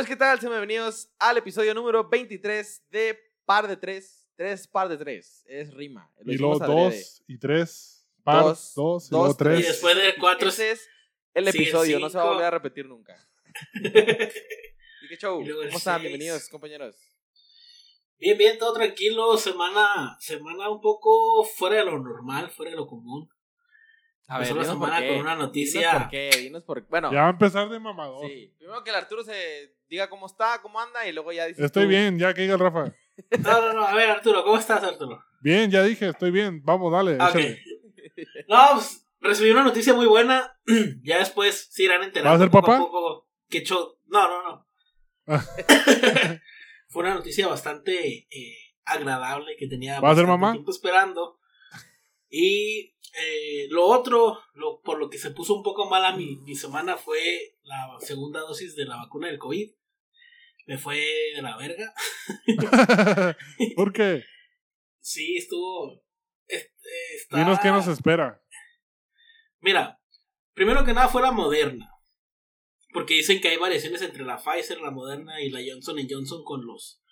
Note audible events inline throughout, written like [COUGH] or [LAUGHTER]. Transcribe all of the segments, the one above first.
Amigos, ¿qué tal? Sean bienvenidos al episodio número 23 de Par de Tres. Tres Par de Tres. Es rima. Lo Y luego dos y tres. Par, Dos, dos, y dos, luego tres. Y después de cuatro. Ese es el episodio, no se va a volver a repetir nunca. [LAUGHS] ¿Y qué show? Y ¿Cómo están? seis. Bienvenidos, compañeros. Bien, bien, todo tranquilo. Semana, semana un poco fuera de lo normal, fuera de lo común. A ver, la dinos por semana qué. con una Dinos noticia. por qué, dinos por Bueno, Ya va a empezar de mamador. sí. Primero que el Arturo se diga cómo está, cómo anda y luego ya dices Estoy tú. bien, ya que diga el Rafa. [LAUGHS] No, no, no. A ver, Arturo, ¿cómo estás, Arturo? Bien, ya dije, estoy bien. Vamos, dale. Ah, ok. échale. No, pues recibí una noticia muy buena. [CLEARS THROAT] ya después se irán enterando. ¿Vas a ser poco papá? poco que cho- No, no, no. [LAUGHS] [LAUGHS] Fue una noticia bastante eh, agradable que tenía ¿Vas a ser mamá? tiempo esperando. Y eh, lo otro, lo, por lo que se puso un poco mala mi, mi semana fue la segunda dosis de la vacuna del COVID. Me fue de la verga. [LAUGHS] ¿Por qué? Sí, estuvo. está- Dinos qué nos espera. Mira, primero que nada fue la Moderna. Porque dicen que hay variaciones entre la Pfizer, la Moderna y la Johnson Johnson con los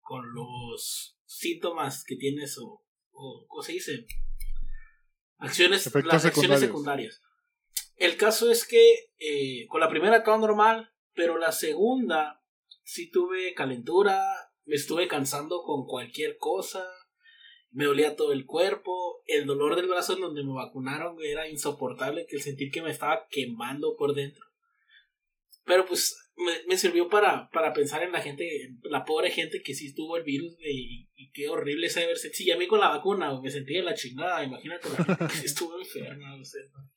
con los síntomas que tienes o, o ¿cómo se dice? Acciones, Efectos las acciones secundarias. El caso es que eh, con la primera todo normal, pero la segunda sí tuve calentura, me estuve cansando con cualquier cosa, me dolía todo el cuerpo, el dolor del brazo en donde me vacunaron era insoportable, que el sentir que me estaba quemando por dentro. Pero pues me, me sirvió para, para pensar en la gente, en la pobre gente que sí tuvo el virus y, y qué horrible es haber Sí, y a mí con la vacuna me sentí de la chingada, imagínate la gente que sí estuvo enferma, o sea, no.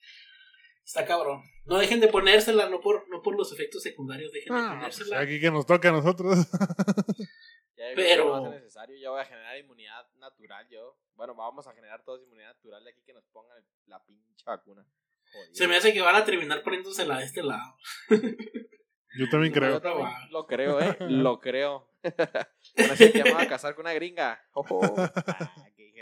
Está cabrón. No dejen de ponérsela, no por, no por los efectos secundarios, dejen de Ah, pues, ponérsela. aquí que nos toca a nosotros. [LAUGHS] Ya Pero- que no va a ser necesario, ya voy a generar inmunidad natural yo. Bueno, vamos a generar todos inmunidad natural de aquí que nos pongan la pinche vacuna. Se me hace que van a terminar poniéndosela de este lado. [LAUGHS] Yo también Yo creo. también lo creo, eh. [LAUGHS] Lo creo. Me voy a casar con una gringa. [LAUGHS] Ojo. Ah, qué.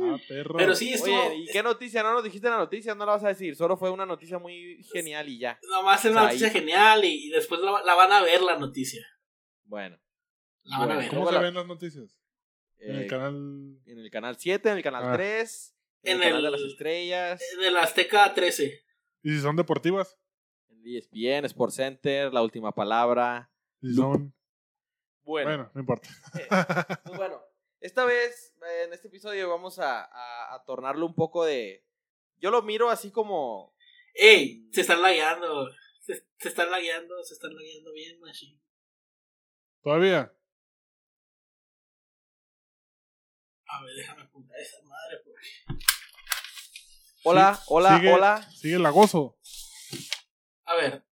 Ah, perro. Pero sí, estuvo. Oye, ¿y qué noticia? No nos dijiste la noticia, no la vas a decir. Solo fue una noticia muy genial y ya. Nomás es O una sea, noticia ahí- genial y, y después la, la van a ver la noticia. Bueno. La van a Bueno, ver. ¿Cómo se la- ven las noticias? En eh, el canal. en el canal 7, en el canal Ah. 3, en, En el canal el- de las estrellas, De la Azteca 13. ¿Y si son deportivas? ESPN, Sport Center, La Última Palabra. ¿Y si son. Bueno, Bueno, no importa. pues bueno, esta vez, eh, en este episodio, vamos a, a, a tornarlo un poco de... Yo lo miro así como... ¡Ey! Se están lagueando. Se, se están lagueando, se están lagueando bien, machine. Todavía. A ver, déjame apuntar esa madre. Porque... Hola, Sí, hola, sigue- hola, Sigue el agoso. A ver.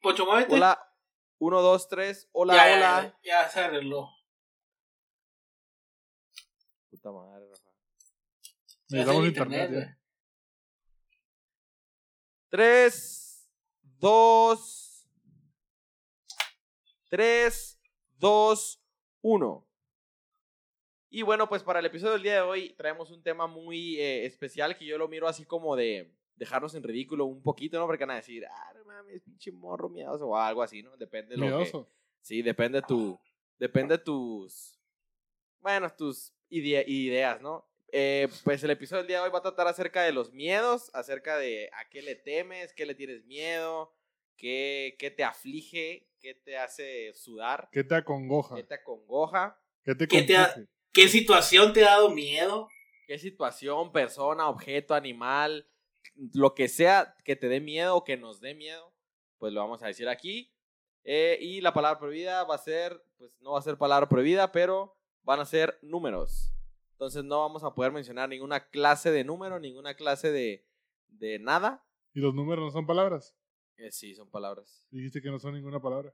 Pocho, muévete. hola. Uno, dos, tres. Hola, Ya, ya, hola. Ya, ya se arregló. Puta madre, Rafa. Necesitamos internet. ya. Tres, dos, tres, dos, uno. Y bueno, pues para el episodio del día de hoy traemos un tema muy eh, especial que yo lo miro así como de dejarnos en ridículo un poquito, ¿no? Porque van a decir, ah, no mames, pinche morro miedoso o algo así, ¿no? Depende de lo que... Miedoso. Sí, depende tu. Depende tus. Bueno, tus ide- ideas, ¿no? Eh, pues el episodio del día de hoy va a tratar acerca de los miedos, acerca de a qué le temes, qué le tienes miedo, qué, qué te aflige, qué te hace sudar, ¿Qué te acongoja? qué te acongoja, ¿Qué te ¿Qué te ha- compuje? ¿Qué situación te ha dado miedo? qué situación, persona, objeto, animal, lo que sea que te dé miedo o que nos dé miedo, pues lo vamos a decir aquí. Eh, y la palabra prohibida va a ser, pues no va a ser palabra prohibida, pero van a ser números. Entonces no vamos a poder mencionar ninguna clase de número, ninguna clase de, de nada. ¿Y los números no son palabras? Eh, sí, son palabras. Dijiste que no son ninguna palabra.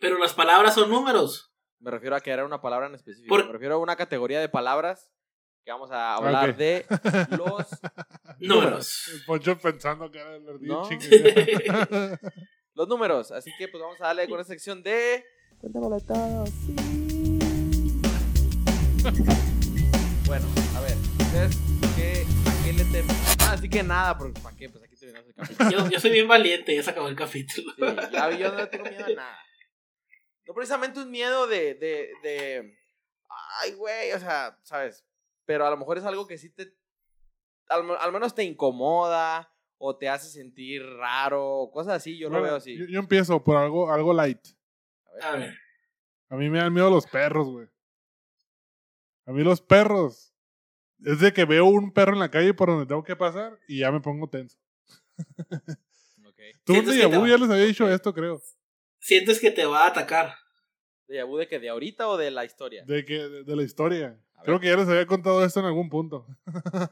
Pero las palabras son números. Me refiero a que era una palabra en específico. Por- Me refiero a una categoría de palabras que vamos a hablar Ok. de [LAUGHS] los Números. El Poncho pensando que era el ardillo No. [LAUGHS] los números. Así que pues vamos a darle con esa sección de. Cuéntamelo todo, sí. bueno, a ver, ¿ustedes qué, a qué le temen? Ah, así que nada, porque ¿para qué? Pues aquí terminamos el capítulo. Yo, yo soy bien valiente, ya se acabó el capítulo. Sí, ya yo no le tengo miedo a nada. no precisamente un miedo de, de, de, ay, güey, o sea, ¿sabes? Pero a lo mejor es algo que sí te, al, al menos te incomoda o te hace sentir raro, o cosas así, yo lo veo así. Yo, yo empiezo por algo, algo light. A ver. A ver. A mí me dan miedo los perros, güey. A mí los perros. Es de que veo un perro en la calle por donde tengo que pasar y ya me pongo tenso. [LAUGHS] Ok. Tú Sientes de que te Yabu va- ya les había dicho esto, creo. Sientes que te va a atacar. ¿De vu de que de ahorita o de la historia? De que de, de la historia. A Creo ver. que ya les había contado esto en algún punto.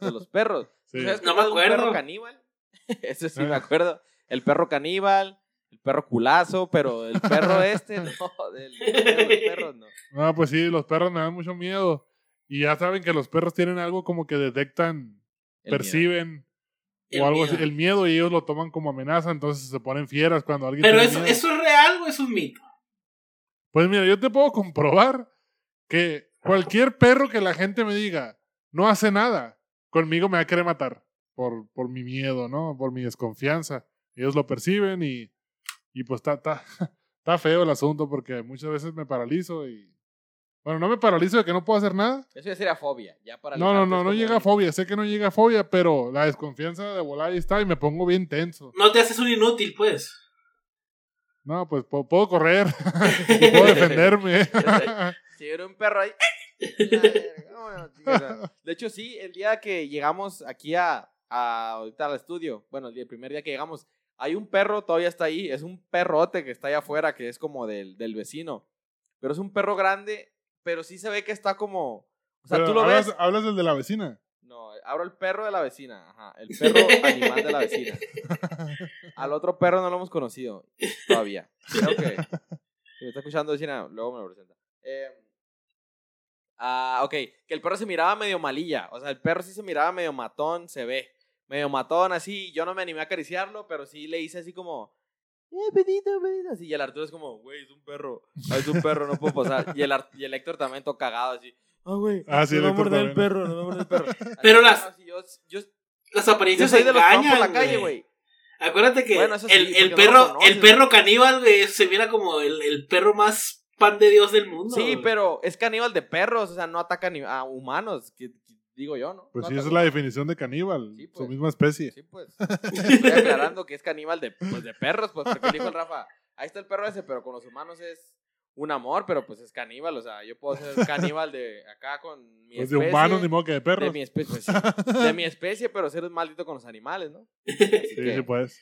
De los perros. [LAUGHS] Sí. ¿Tú sabes No me es un perro acuerdo. caníbal? [LAUGHS] Eso sí me Ah. acuerdo. El perro caníbal, el perro culazo, pero el perro [LAUGHS] este, no, del, de los perros no. No, pues sí, los perros me dan mucho miedo. Y ya saben que los perros tienen algo como que detectan, El perciben El o algo miedo. así, el miedo y ellos lo toman como amenaza, entonces se ponen fieras cuando alguien Pero tiene eso, miedo. ¿eso es real o es un mito? Pues mira, yo te puedo comprobar que cualquier perro que la gente me diga no hace nada, conmigo me va a querer matar por, por mi miedo, ¿no? Por mi desconfianza. Ellos lo perciben y, y pues está, está, [LAUGHS] está feo el asunto porque muchas veces me paralizo y... Bueno, no me paralizo de que no puedo hacer nada. Eso ya sería fobia. Ya para No, no, no, no llega a fobia. Sé que no llega a fobia, pero la desconfianza de volar ahí está y me pongo bien tenso. No te haces un inútil, pues. No, pues puedo correr [LAUGHS] y puedo defenderme. [LAUGHS] Si era un perro ahí. [LAUGHS] De hecho, sí, el día que llegamos aquí a, a ahorita al estudio, bueno, el, día- el primer día que llegamos, hay un perro, todavía está ahí, es un perrote que está allá afuera, que es como del, del vecino. Pero es un perro grande, pero sí se ve que está como. O sea, Pero tú lo hablas, ves. hablas del de la vecina. No, abro el perro de la vecina. Ajá, el perro animal de la vecina. [LAUGHS] Al otro perro no lo hemos conocido todavía. [LAUGHS] Creo que. Si me está escuchando vecina, luego me lo presenta. Eh, ah, ok, que el perro se miraba medio malilla. O sea, el perro sí se miraba medio matón, se ve. Medio matón, así. Yo no me animé a acariciarlo, pero sí le hice así como. Eh, pedito, pedito. Así, y el Arturo es como, güey, es un perro. Es un perro, no puedo pasar. Y el, y el Héctor también todo cagado, así. Ah, güey. Ah, sí, el va a Héctor morder el perro, me va a morder el perro. [LAUGHS] Pero las- no, yo, yo, Las yo apariencias soy de los engañan, la calle, güey. Acuérdate que Bueno, eso sí, el, el no perro, conoces, el perro caníbal, güey, se mira como el, el perro más pan de Dios del mundo. Sí, pero es caníbal de perros, o sea, no ataca ni a humanos, que, que digo yo, ¿no? Pues No sí, esa es la definición de caníbal. Sí, Su pues. misma especie. Sí, pues. [LAUGHS] Estoy aclarando que es caníbal de, pues, de perros, pues, porque dijo el Rafa, ahí está el perro ese, pero con los humanos es un amor, pero pues es caníbal, o sea, yo puedo ser [LAUGHS] caníbal de acá con mi Pues de especie. humanos ni modo que de de perros. mi especie, pues, sí, [LAUGHS] de mi especie, pero ser un maldito con los animales, ¿no? [LAUGHS] Así Sí, que, sí, pues.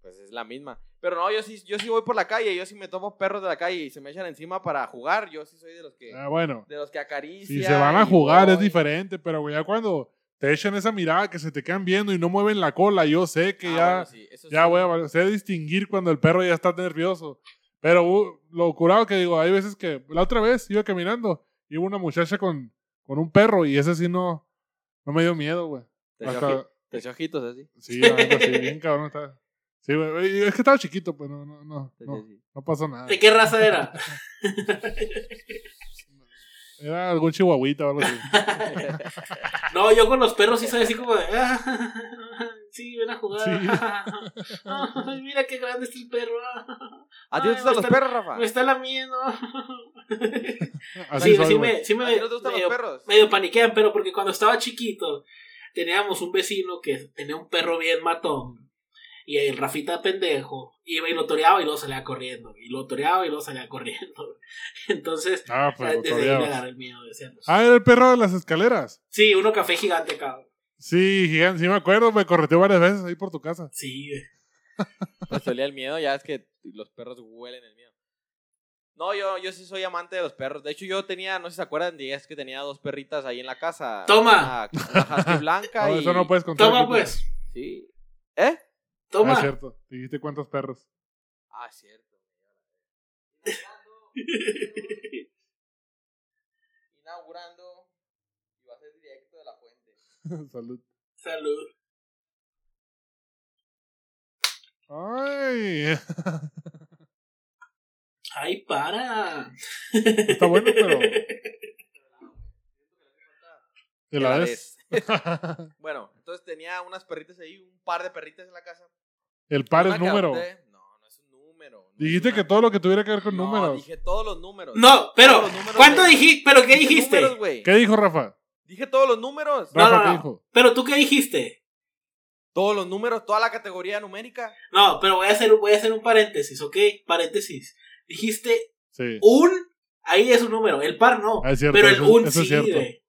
pues es la misma. Pero no, yo sí, yo sí voy por la calle, yo sí me tomo perros de la calle y se me echan encima para jugar, yo sí soy de los que, Ah, bueno. de los que acarician. Si se van a jugar es diferente, pero güey, ya cuando te echan esa mirada que se te quedan viendo y no mueven la cola, yo sé que Ah, ya, bueno, sí, eso ya sí. voy a sé distinguir cuando el perro ya está nervioso. Pero uh, lo curado que digo, hay veces que la otra vez iba caminando y hubo una muchacha con, con un perro y ese sí no, no me dio miedo, güey. Te Hasta- oji- te echó ojitos así. Sí, la neta, sí, bien cabrón está. Sí, güey, es que estaba chiquito, pues no, no, no, no, no pasó nada. ¿De qué raza era? [LAUGHS] Era algún chihuahuita o algo así. [LAUGHS] No, yo con los perros sí soy así como de. "Ah, sí, ven a jugar. Sí. [LAUGHS] Ay, mira qué grande está el perro. [LAUGHS] ¿A ti no te gustan me los perros, Rafa? Me está lamiendo. [LAUGHS] Así sí, soy, sí, me, sí me, ¿A ti no te gustan medio, los perros? medio paniquean, pero porque cuando estaba chiquito teníamos un vecino que tenía un perro bien matón. Y el Rafita pendejo iba y lo toreaba y luego salía corriendo. Y lo toreaba y luego salía corriendo. Entonces, Ah, pues desde ahí agarré el miedo. decíamos. Ah, era el perro de las escaleras. Sí, uno café gigante, cabrón. Sí, gigante, sí me acuerdo, me correteó varias veces ahí por tu casa. Sí, güey. [LAUGHS] Pues olía el miedo, ya es que los perros huelen el miedo. No, yo, yo sí soy amante de los perros. De hecho, yo tenía, no sé si se acuerdan, es que tenía dos perritas ahí en la casa. Toma. Una, una husky blanca [LAUGHS] No, y... eso no puedes contar. Toma, aquí, pues. Sí. ¿Eh? Toma. Ah, es cierto. Dijiste cuántos perros. Ah, es cierto. [LAUGHS] Inaugurando. Y va a ser directo de la fuente. [LAUGHS] Salud. Salud. Ay, [LAUGHS] Ay, para. está bueno, pero te la des. [LAUGHS] Bueno, entonces tenía unas perritas ahí, un par de perritas en la casa. El par es número. No, no es un número. no Dijiste una- que todo lo que tuviera que ver con No, números. dije todos los números. No, pero, números ¿cuánto de- dijiste? ¿Pero qué dijiste? números. ¿Qué dijo Rafa? Dije todos los números. No, Rafa, no, ¿qué no. Pero tú qué dijiste? Todos los números, toda la categoría numérica. No, pero voy a hacer, voy a hacer un paréntesis, ¿ok? Paréntesis. Dijiste Sí, un, ahí es un número, el par no. Ah, es cierto, pero el un eso es sí, cierto. güey.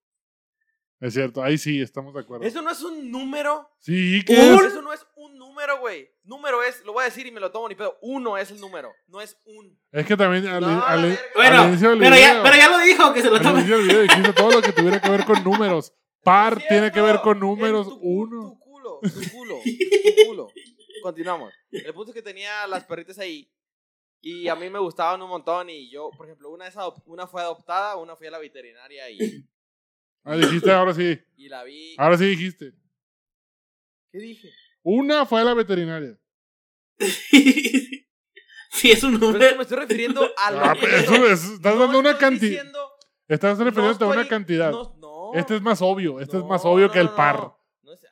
Es cierto. Ahí sí, estamos de acuerdo. Eso no es un número. Sí, ¿qué Un- es? Eso no es un número, güey. Número es, lo voy a decir y me lo tomo ni pedo. Uno es el número, no es un. Es que también al, No, al- verga. Bueno, al inicio del pero video, ya, pero ya lo dijo, que se lo al tome. inicio del video dijiste todo lo que tuviera que ver con números. Par Cierto, tiene que ver con números tu uno. Tu culo, tu culo, tu culo. Continuamos. El punto es que tenía las perritas ahí. Y a mí me gustaban un montón. Y yo, por ejemplo, una, es una fue adoptada, una fui a la veterinaria y, Ah, dijiste ahora sí. y la vi. Ahora sí dijiste. ¿Qué dije? Una fue a la veterinaria. [LAUGHS] sí, es un Pero es que número. me estoy refiriendo [LAUGHS] a Ah, pero eso es- estás dando una cantidad. Estás no refiriéndote a una cantidad. No, no, Este es más obvio. Este es no, más obvio no, que el no, par. no. No sé.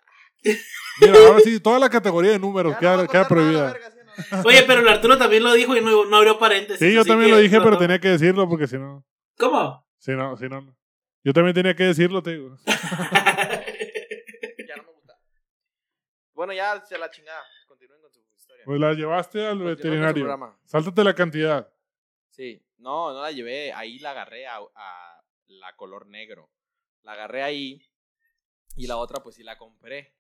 Mira, ahora sí, toda la categoría de números Ya no queda, voy a queda contar nada, prohibida. verga, sí, no, no. Oye, pero el Arturo también lo dijo y no, no abrió paréntesis. Sí, yo así también que lo dije, no, pero no. tenía que decirlo porque si no. ¿Cómo? Si no, si no. Yo también tenía que decirlo, te digo. [LAUGHS] Ya no me gusta. Bueno, ya se la chingada. Continúen con su historia. Pues la llevaste al Continúen veterinario. Sáltate la cantidad. Sí, no, no la llevé. Ahí la agarré a, a la color negro. La agarré ahí. Y la otra, pues sí la compré.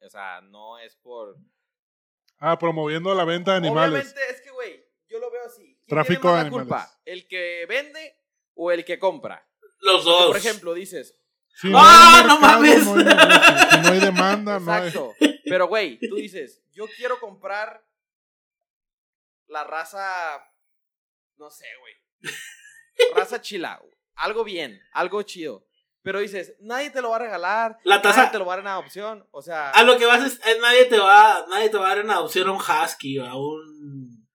O sea, no es por. Ah, promoviendo la venta de animales. Obviamente es que, güey, yo lo veo así. ¿Quién Tráfico tiene más de la animales. culpa? ¿El que vende o el que compra? Los Porque, dos. por ejemplo, dices, Si ¡Ah, hay no mercado, mames! No hay negocio. Si no hay demanda, no hay. Exacto. Pero, güey, tú dices, yo quiero comprar la raza, no sé, güey. Raza chila. Algo bien, algo chido. Pero dices, nadie te lo va a regalar. La taza- Nadie te lo va a dar en adopción. O sea, A lo que vas es, es nadie te va, nadie te va a dar en adopción a un husky o a un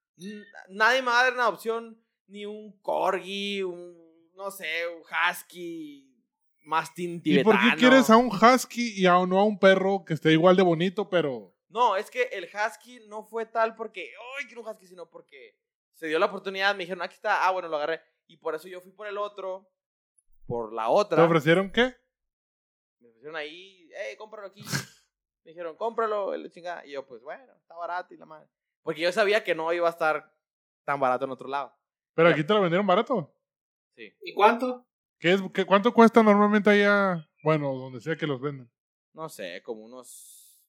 nadie me va a dar en adopción ni un corgi, un, no sé, un husky, mastín ¿Y tibetano. por qué quieres a un husky y a, no a un perro que esté igual de bonito, pero. No, es que el husky no fue tal porque, ¡ay, quiero un husky! Sino porque se dio la oportunidad, me dijeron, aquí está, ah, bueno, lo agarré. Y por eso yo fui por el otro, por la ¿Te otra. ofrecieron qué? Me ofrecieron ahí, ¡eh, cómpralo aquí! [LAUGHS] me dijeron, cómpralo, el chingada. Y yo, pues bueno, está barato y la madre. Porque yo sabía que no iba a estar tan barato en otro lado. Pero aquí te lo vendieron barato. Sí. ¿Y cuánto? ¿Qué es, qué, ¿Cuánto cuesta normalmente allá? Bueno, donde sea que los venden. No sé, como unos.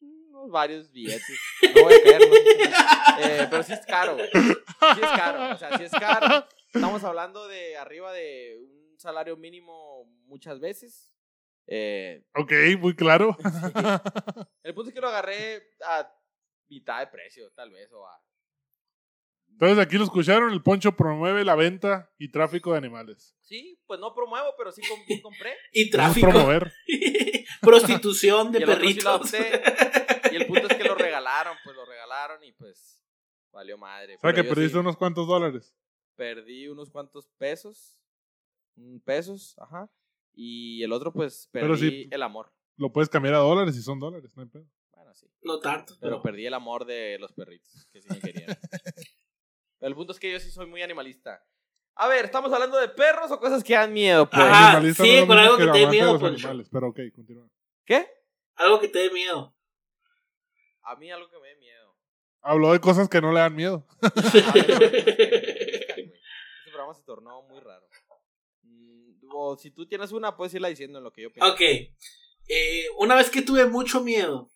Unos varios billetes. [LAUGHS] No voy a caer, no sé si- eh, pero sí es caro, güey. Sí es caro. O sea, sí es caro. Estamos hablando de arriba de un salario mínimo muchas veces. Eh, Ok, muy claro. [LAUGHS] el punto es que lo agarré a mitad de precio, tal vez, o a. Entonces aquí lo escucharon, el Poncho promueve la venta y tráfico de animales. Sí, pues no promuevo, pero sí com- sí compré. [LAUGHS] Y tráfico. promover. [LAUGHS] Prostitución de Y perritos. Y el punto es que lo regalaron, pues lo regalaron y pues valió madre. O sea que perdiste sí- unos cuantos dólares. perdí unos cuantos pesos. Pesos, ajá. Y el otro, pues, Pero perdí el amor. Lo puedes cambiar a dólares si son dólares, no hay pedo. Bueno, sí. No tanto. Pero Pero, perdí el amor de los perritos, que sí me querían. [LAUGHS] El punto es que yo sí soy muy animalista. A ver, ¿estamos hablando de perros o cosas que dan miedo? Pues? Ajá, Animalista sí, no es lo con mismo algo que te dé amante de miedo, los Poncho. animales, Pero ok, continúa. ¿Qué? Algo que te dé miedo. A mí algo que me dé miedo. Habló de cosas que no le dan miedo. A ver, cosas que me merezcan, güey. Este programa se tornó muy raro. Mm, O si tú tienes una, puedes irla diciendo en lo que yo pienso. Ok. Eh, una vez que tuve mucho miedo.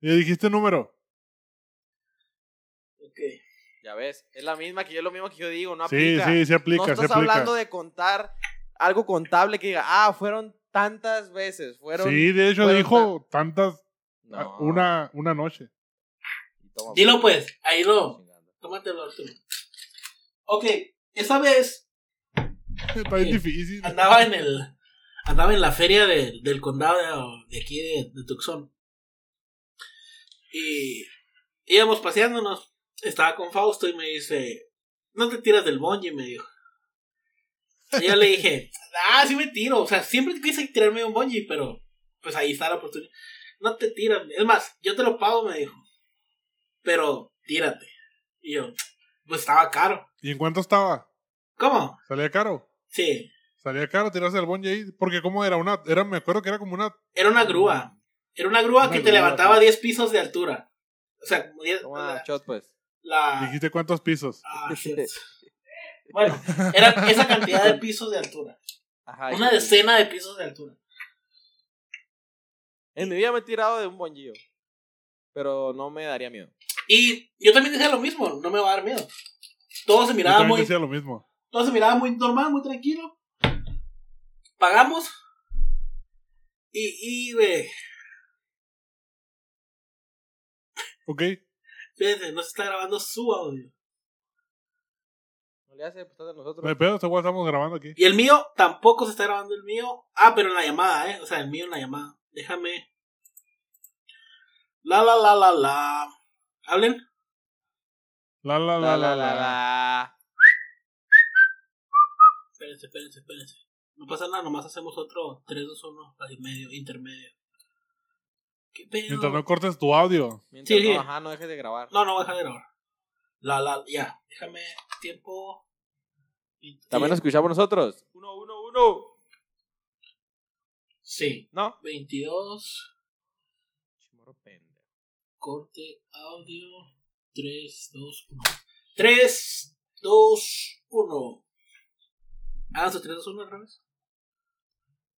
Y dijiste número. Ya ves, es la misma que yo, lo mismo que yo digo, no Sí, aplica. sí, se aplica, no se estás aplica. hablando de contar algo contable que diga, ah, fueron tantas veces, fueron... Sí, de hecho dijo tantas, No. una, una noche. Toma, Dilo pues, ahí lo. Tómatelo, Arturo. Ok, esa vez Está bien Sí. difícil. andaba en el. Andaba en la feria de- del condado de, de aquí de, de Tucson. Y íbamos paseándonos. Estaba con Fausto y me dice: No te tiras del bungee, me dijo. Y yo le dije: [LAUGHS] Ah, sí me tiro. O sea, siempre quise tirarme de un bungee, pero pues ahí está la oportunidad. No te tiras. Es más, yo te lo pago, me dijo. pero tírate. Y yo, pues estaba caro. ¿Y en cuánto estaba? ¿Cómo? ¿Salía caro? Sí, ¿Salía caro tirarse el bungee ahí? Porque ¿cómo era? una era Me acuerdo que era como una... era una grúa. Era una grúa Una que te levantaba sí. 10 pisos de altura. O sea, como 10. Toma shot, pues. La, Dijiste cuántos pisos. Ah. [LAUGHS] Bueno, era esa cantidad de pisos de altura. Ajá. Una decena de pisos de altura. En mi vida me he tirado de un bongío. Pero no me daría miedo. Y yo también decía lo mismo, no me va a dar miedo. Todo se Yo miraba también muy, decía lo mismo. todo se miraba muy normal, muy tranquilo. Pagamos. Y, y, güey, ¿Ok? Fíjense, no se está grabando su audio. No le hace, pues está de nosotros. No hay pedo, igual estamos grabando aquí. Y el mío tampoco se está grabando el mío. Ah, pero en la llamada, ¿eh? O sea, el mío en la llamada. Déjame. La, la, la, la, la. Hablen. La, la, la, la, la. la. Espérense, espérense, espérense. No pasa nada, nomás hacemos otro 3, 2, 1, casi medio, intermedio. ¿Qué pedo? Mientras no cortes tu audio. Mientras Sí, sí. no, ajá, no dejes de grabar. No, no voy a dejar de grabar. La, la, ya. Déjame tiempo. Y- También nos escuchamos nosotros. Uno, uno, uno. Sí. No. 22. Chimorro pendejo. Corte audio. 3, 2, 1. 3, 2, 1. Ah, 3, 2, 1 al revés.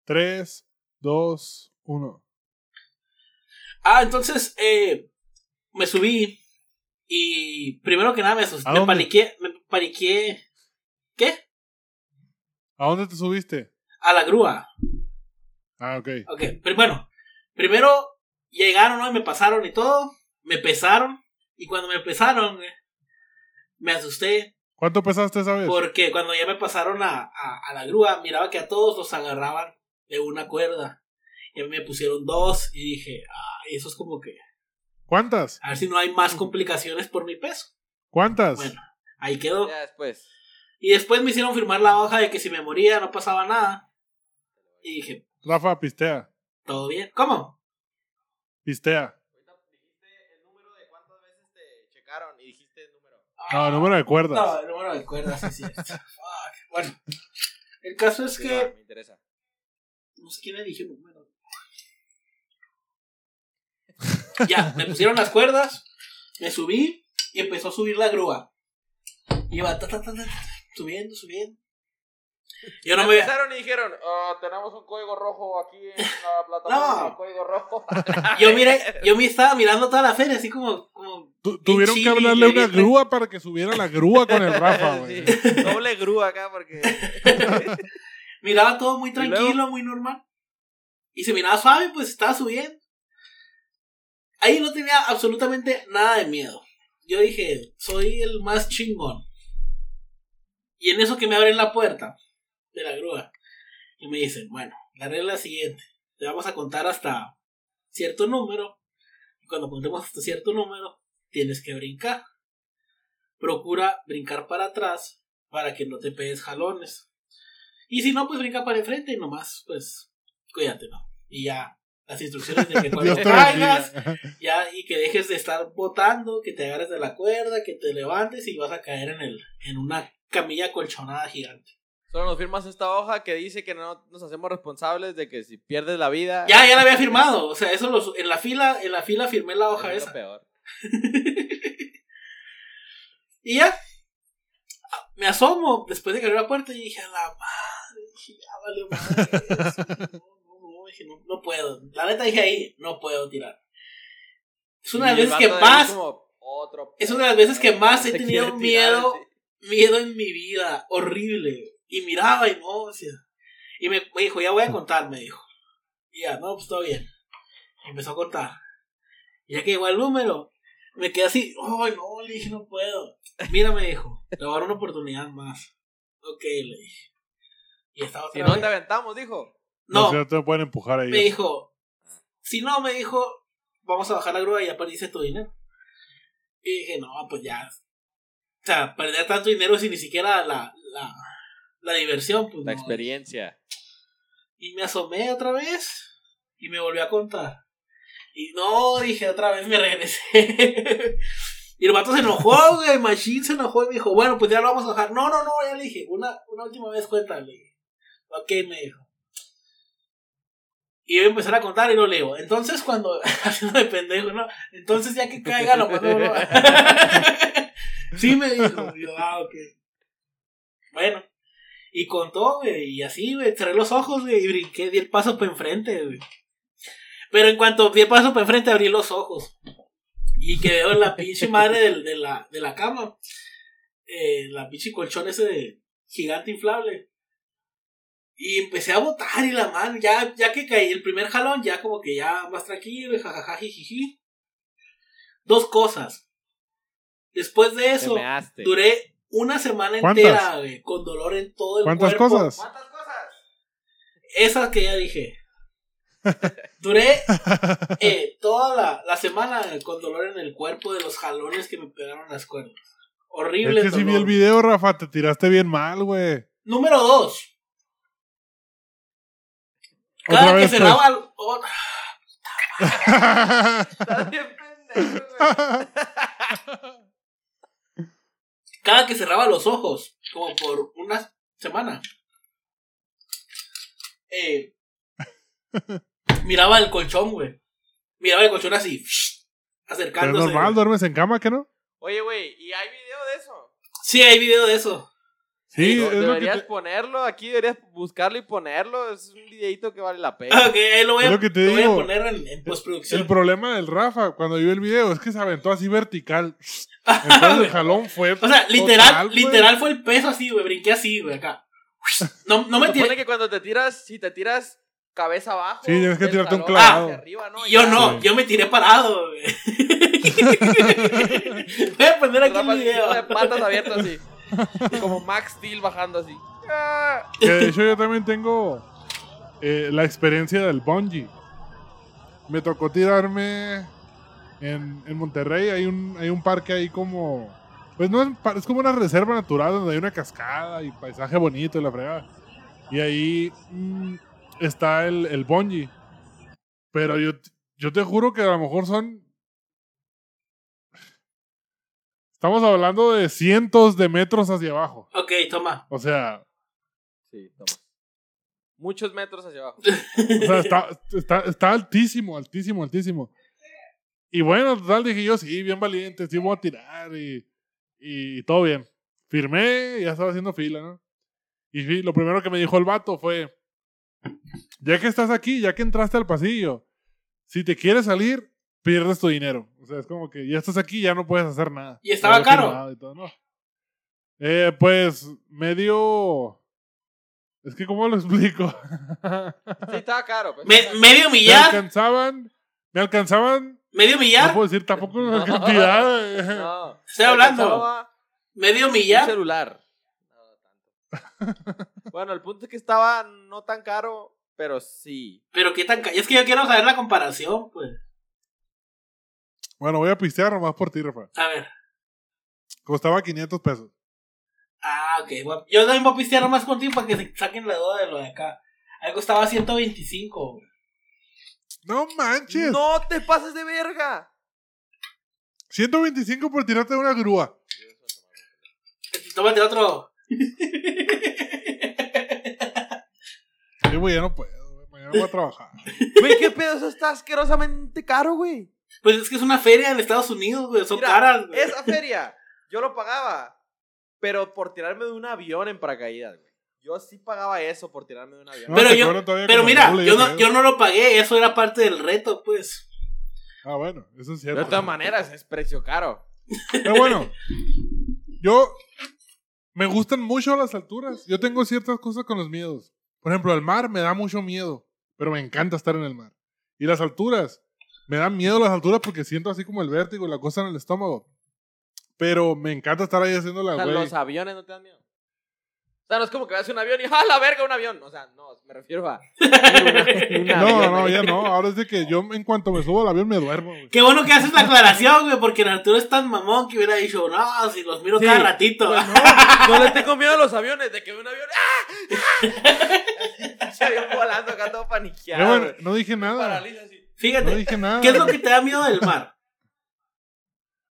3, 2, 1. Ah, entonces, eh, me subí y primero que nada me asusté, ¿A me paniqué, me paniqué, ¿qué? ¿A dónde te subiste? A la grúa. Ah, ok. Ok, pero bueno, primero llegaron, ¿no? Y me pasaron y todo, me pesaron y cuando me pesaron, eh, me asusté ¿Cuánto pesaste esa vez? porque cuando ya me pasaron a, a, a la grúa, miraba que a todos los agarraban de una cuerda y a mí me pusieron dos y dije, ah, eso es como que, ¿Cuántas? a ver si no hay más complicaciones por mi peso. ¿Cuántas? Bueno, ahí quedó. Ya después. Y después me hicieron firmar la hoja de que si me moría no pasaba nada. Y dije, Rafa, pistea. ¿todo bien? ¿Cómo? Pistea. Ahorita dijiste el número de cuántas veces te checaron y dijiste el número. No, número de cuerdas. No, el número de cuerdas, sí, sí. [LAUGHS] Fuck. Bueno, el caso es Sí, que... va, me interesa. No sé quién le dije el número. Ya, me pusieron las cuerdas, me subí y empezó a subir la grúa. Iba ta, ta, ta, subiendo, subiendo. Yo no me... Empezaron y dijeron, "Ah, tenemos un código rojo aquí en la [LAUGHS] plataforma. No. Código rojo. Yo miré, yo me estaba mirando toda la feria, así como... como Tu- tuvieron que hablarle a una grúa para que subiera la grúa con el Rafa, [LAUGHS] güey. Sí, Doble grúa acá porque. [LAUGHS] Miraba todo muy tranquilo, muy normal. Y se miraba suave, pues estaba subiendo. Ahí no tenía absolutamente nada de miedo. Yo dije, soy el más chingón. Y en eso que me abren la puerta de la grúa. Y me dicen, bueno, la regla es la siguiente. Te vamos a contar hasta cierto número. Y cuando contemos hasta cierto número, tienes que brincar. Procura brincar para atrás para que no te pegues jalones. Y si no, pues brinca para enfrente y nomás, pues, cuídate, ¿no? Y ya, las instrucciones de que [LAUGHS] cuando caigas, ya, y que dejes de estar botando, que te agarres de la cuerda, que te levantes y vas a caer en el, en una camilla colchonada gigante. Solo nos firmas esta hoja que dice que no nos hacemos responsables de que si pierdes la vida. Ya, ya la había firmado, o sea, eso lo, en la fila, en la fila firmé la hoja es lo esa. peor. [LAUGHS] Y ya, me asomo después de que abrió la puerta y dije, a la madre, dije, ya valió madre. [LAUGHS] dije, no, no puedo. La neta dije ahí, no puedo tirar. Es una de las veces que más, otro es una de las veces que más he tenido tirar, miedo, sí. miedo en mi vida, horrible. Y miraba y no, decía. Y me, me dijo, ya voy a contar, me dijo. Y ya, no, pues todo bien. Y empezó a contar. Y ya que llegó el número, me quedé así, ay, no, le dije, no puedo. Mira, me dijo, te voy a dar una oportunidad más. Ok, le dije. Y estaba Si no te vez. aventamos, dijo. No, No, si no te pueden empujar ahí. me dijo, si no, me dijo, vamos a bajar la grúa y ya perdiste tu dinero. Y dije, no, pues ya. O sea, perder tanto dinero sin ni siquiera la, la, la diversión, pues La no. experiencia. Y me asomé otra vez y me volvió a contar. Y no, dije, otra vez me regresé. [LAUGHS] Y el vato se enojó, güey. Machine se enojó y me dijo, bueno, pues ya lo vamos a bajar. No, no, no, ya le dije, una, una última vez cuéntale. Ok, me dijo. Y yo empezar a contar y lo leo. Entonces, cuando, [LAUGHS] haciendo de pendejo, ¿no? Entonces, ya que caiga, lo mando. ¿no? [LAUGHS] sí, me dijo. Yo, ah, ok. Bueno. Y contó, güey. Y así, güey. Cerré los ojos, güey. Y brinqué, di el paso para enfrente, güey. Pero en cuanto di el paso para enfrente, abrí los ojos. Y que veo la pinche madre de, de, la, de la cama. Eh, la pinche colchón ese de gigante inflable. Y empecé a botar y la mano, ya, ya que caí el primer jalón, ya como que ya más tranquilo, y jajaja, jijiji. Dos cosas. Después de eso, duré una semana entera, güey, con dolor en todo el ¿Cuántas cuerpo. cosas? ¿Cuántas cosas? Esas que ya dije. [LAUGHS] Duré eh, toda la, la semana con dolor en el cuerpo de los jalones que me pegaron las cuerdas. Horrible. Es que si vi el video, Rafa, te tiraste bien mal, güey. Número dos. Otra Cada que vez, pues. el- oh, bien pendejo, güey. cada que cerraba los ojos, como por una semana, eh, miraba el colchón, güey. Miraba el colchón así, Pero es acercándose. normal, duermes en cama, ¿qué no? Oye, güey, ¿y hay video de eso? Sí, hay video de eso. Sí, deberías te, ponerlo, aquí deberías buscarlo y ponerlo. Es un videito que vale la pena. Ok, ahí lo voy, a, lo que te lo voy a digo. poner en, en postproducción. el problema del Rafa, cuando vi el video, es que se aventó así vertical. [LAUGHS] Entonces el jalón fue. O sea, literal, total, literal fue el peso así, güey. Brinqué así, güey, acá. No, no me Se supone tiré. que cuando te tiras, si te tiras cabeza abajo. Sí, tienes que tirarte un clavado. hacia arriba, ¿no? Yo no, Sí. yo me tiré parado, güey. [LAUGHS] [LAUGHS] Voy a poner aquí Rafa el video. de patas abiertas así. [LAUGHS] Como Max Steel bajando así. Que de hecho yo también tengo eh, la experiencia del bungee. Me tocó tirarme en, en Monterrey. Hay un, hay un parque ahí como... Pues no es, es como una reserva natural donde hay una cascada y paisaje bonito y la fregada. Y ahí mm, está el, el bungee. Pero yo, yo te juro que a lo mejor son... Estamos hablando de cientos de metros hacia abajo. Ok, toma. O sea, Sí, toma. Muchos metros hacia abajo. O sea, está, está, está altísimo, altísimo, altísimo. Y bueno, total, dije yo, sí, bien valiente, sí voy a tirar y, y todo bien. Firmé, ya estaba haciendo fila, ¿no? Y sí, lo primero que me dijo el vato fue, ya que estás aquí, ya que entraste al pasillo, si te quieres salir, pierdes tu dinero. O sea, es como que ya estás aquí, ya no puedes hacer nada. ¿Y estaba Ya caro? firmado y todo, ¿no? Eh, pues, medio... Es que, ¿cómo lo explico? Sí, estaba caro. pues. Me- medio me millar. alcanzaban, me alcanzaban, Medio no millar. puedo decir tampoco la No. cantidad. [LAUGHS] eh. No. Estoy hablando. Medio Un millar. celular. No, tanto. bueno, el punto es que estaba no tan caro, pero sí. Pero qué tan ca- Es que yo quiero saber la comparación, pues. Bueno, voy a pistear nomás por ti, Rafa. A ver. Costaba 500 pesos. Ah, ok. bueno, Yo también voy a pistear nomás contigo para que se saquen la duda de lo de acá. A mí costaba 125. güey. No manches. ¡No te pases de verga! 125 por tirarte de una grúa. Tómate otro. Sí, güey, ya no puedo. güey, Mañana voy a trabajar. Güey, ¿qué pedo? Eso está asquerosamente caro, güey. Pues es que es una feria en Estados Unidos, güey. Son Mira, caras. güey. Esa [LAUGHS] feria, yo lo pagaba. Pero por tirarme de un avión en paracaídas, güey. Yo sí pagaba eso por tirarme de un avión. No, Pero yo- Pero mira, yo no, yo no lo pagué. Eso era parte del reto, pues. Ah, bueno, eso es de cierto. todas maneras, es precio caro. Pero bueno, yo me gustan mucho las alturas. Yo tengo ciertas cosas con los miedos. Por ejemplo, el mar me da mucho miedo, pero me encanta estar en el mar. Y las alturas, me dan miedo las alturas porque siento así como el vértigo y la cosa en el estómago. Pero me encanta estar ahí haciendo O la sea, güey. los aviones no te dan miedo. O sea, no es como que veas un avión y ¡ah, la verga, un avión! O sea, no, me refiero a. [LAUGHS] [LAUGHS] No, no, ya no. Ahora es de que yo en cuanto me subo al avión me duermo. güey. Qué bueno que haces la aclaración, güey. Porque Arturo es tan mamón que hubiera dicho, no, si los miro Sí, cada ratito. Pues no, [LAUGHS] no le tengo miedo a los aviones, de que veo un avión. ¡Ah! Se avión volando acá todo paniqueado. bueno, no dije nada. Paraliza así. No Fíjate, dije nada. ¿qué es lo que te da miedo del mar?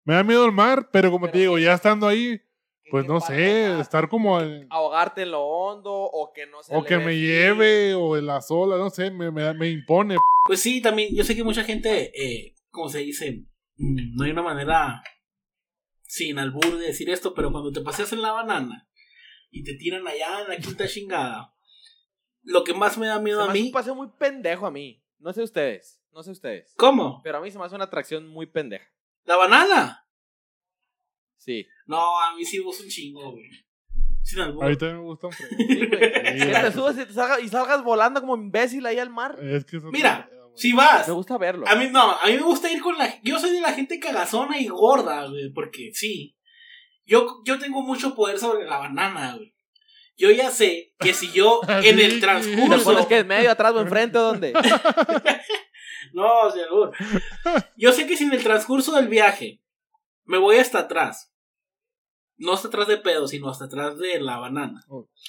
Me da miedo el mar, pero como te digo, ya estando ahí, ¿Qué- pues no sé, estar como en- Ahogarte en lo hondo o que no se o que me lleve o en las olas, no sé, me, me, me impone. Pues sí, también, yo sé que mucha gente, eh, como se dice, mm, no hay una manera sin albur de decir esto, pero cuando te paseas en la banana y te tiran allá en la quinta chingada, lo que más me da miedo a mí, un paseo muy pendejo a mí. No sé ustedes, no sé ustedes. ¿cómo? Pero a mí se me hace una atracción muy pendeja. ¿La banana? Sí. No, a mí sí me gusta un chingo, güey. Sin albur. A mí también me gusta un frío. Sí, güey. [LAUGHS] Sí, que te subas y, te salga- y salgas volando como imbécil ahí al mar. Es que eso Mira, Si vas, Me gusta verlo. A mí no, a mí me gusta ir con la. Yo soy de la gente cagazona y gorda, güey, porque sí. Yo, yo tengo mucho poder sobre la banana, güey. Yo ya sé que si yo [LAUGHS] en el ¿Te transcurso. pones que en medio, atrás o enfrente o dónde? [LAUGHS] No, seguro. Yo sé que si en el transcurso del viaje me voy hasta atrás. No hasta atrás de pedo, sino hasta atrás de la banana.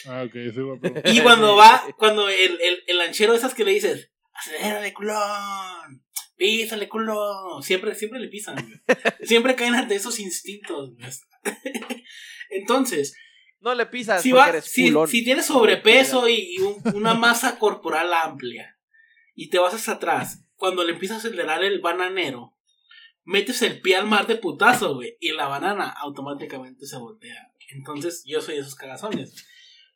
Ah, ok, sí, pero- Y cuando [LAUGHS] va, cuando el, el, el lanchero esas que le dices, acelérale culón, písale culón, siempre, siempre le pisan. Siempre caen ante esos instintos. Entonces, No le pisas si, va, eres si, tienes sobrepeso y, y un- una masa corporal amplia y te vas hacia atrás, cuando le empiezas a acelerar el bananero, metes el pie al mar de putazo, güey, y la banana automáticamente se voltea. Entonces, yo soy de esos cagazones.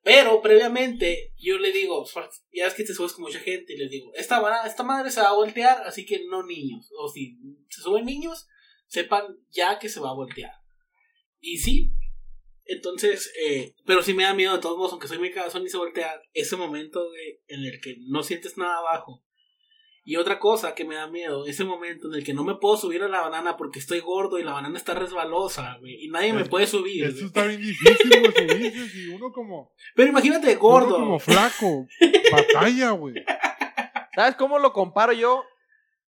Pero previamente, yo le digo, ya es que te subes con mucha gente y les digo, esta, banana, esta madre se va a voltear, así que no niños. O si se suben niños, sepan ya que se va a voltear. Y sí, entonces, eh, pero sí me da miedo de todos modos, aunque soy muy cagazón y se voltea, ese momento güey, en el que no sientes nada abajo. Y otra cosa que me da miedo, ese momento en el que no me puedo subir a la banana porque estoy gordo y la banana está resbalosa, güey, y nadie me puede subir. Eso está bien difícil, güey, subirse. Si uno como, Pero imagínate uno gordo. como flaco, batalla, güey. ¿Sabes cómo lo comparo yo?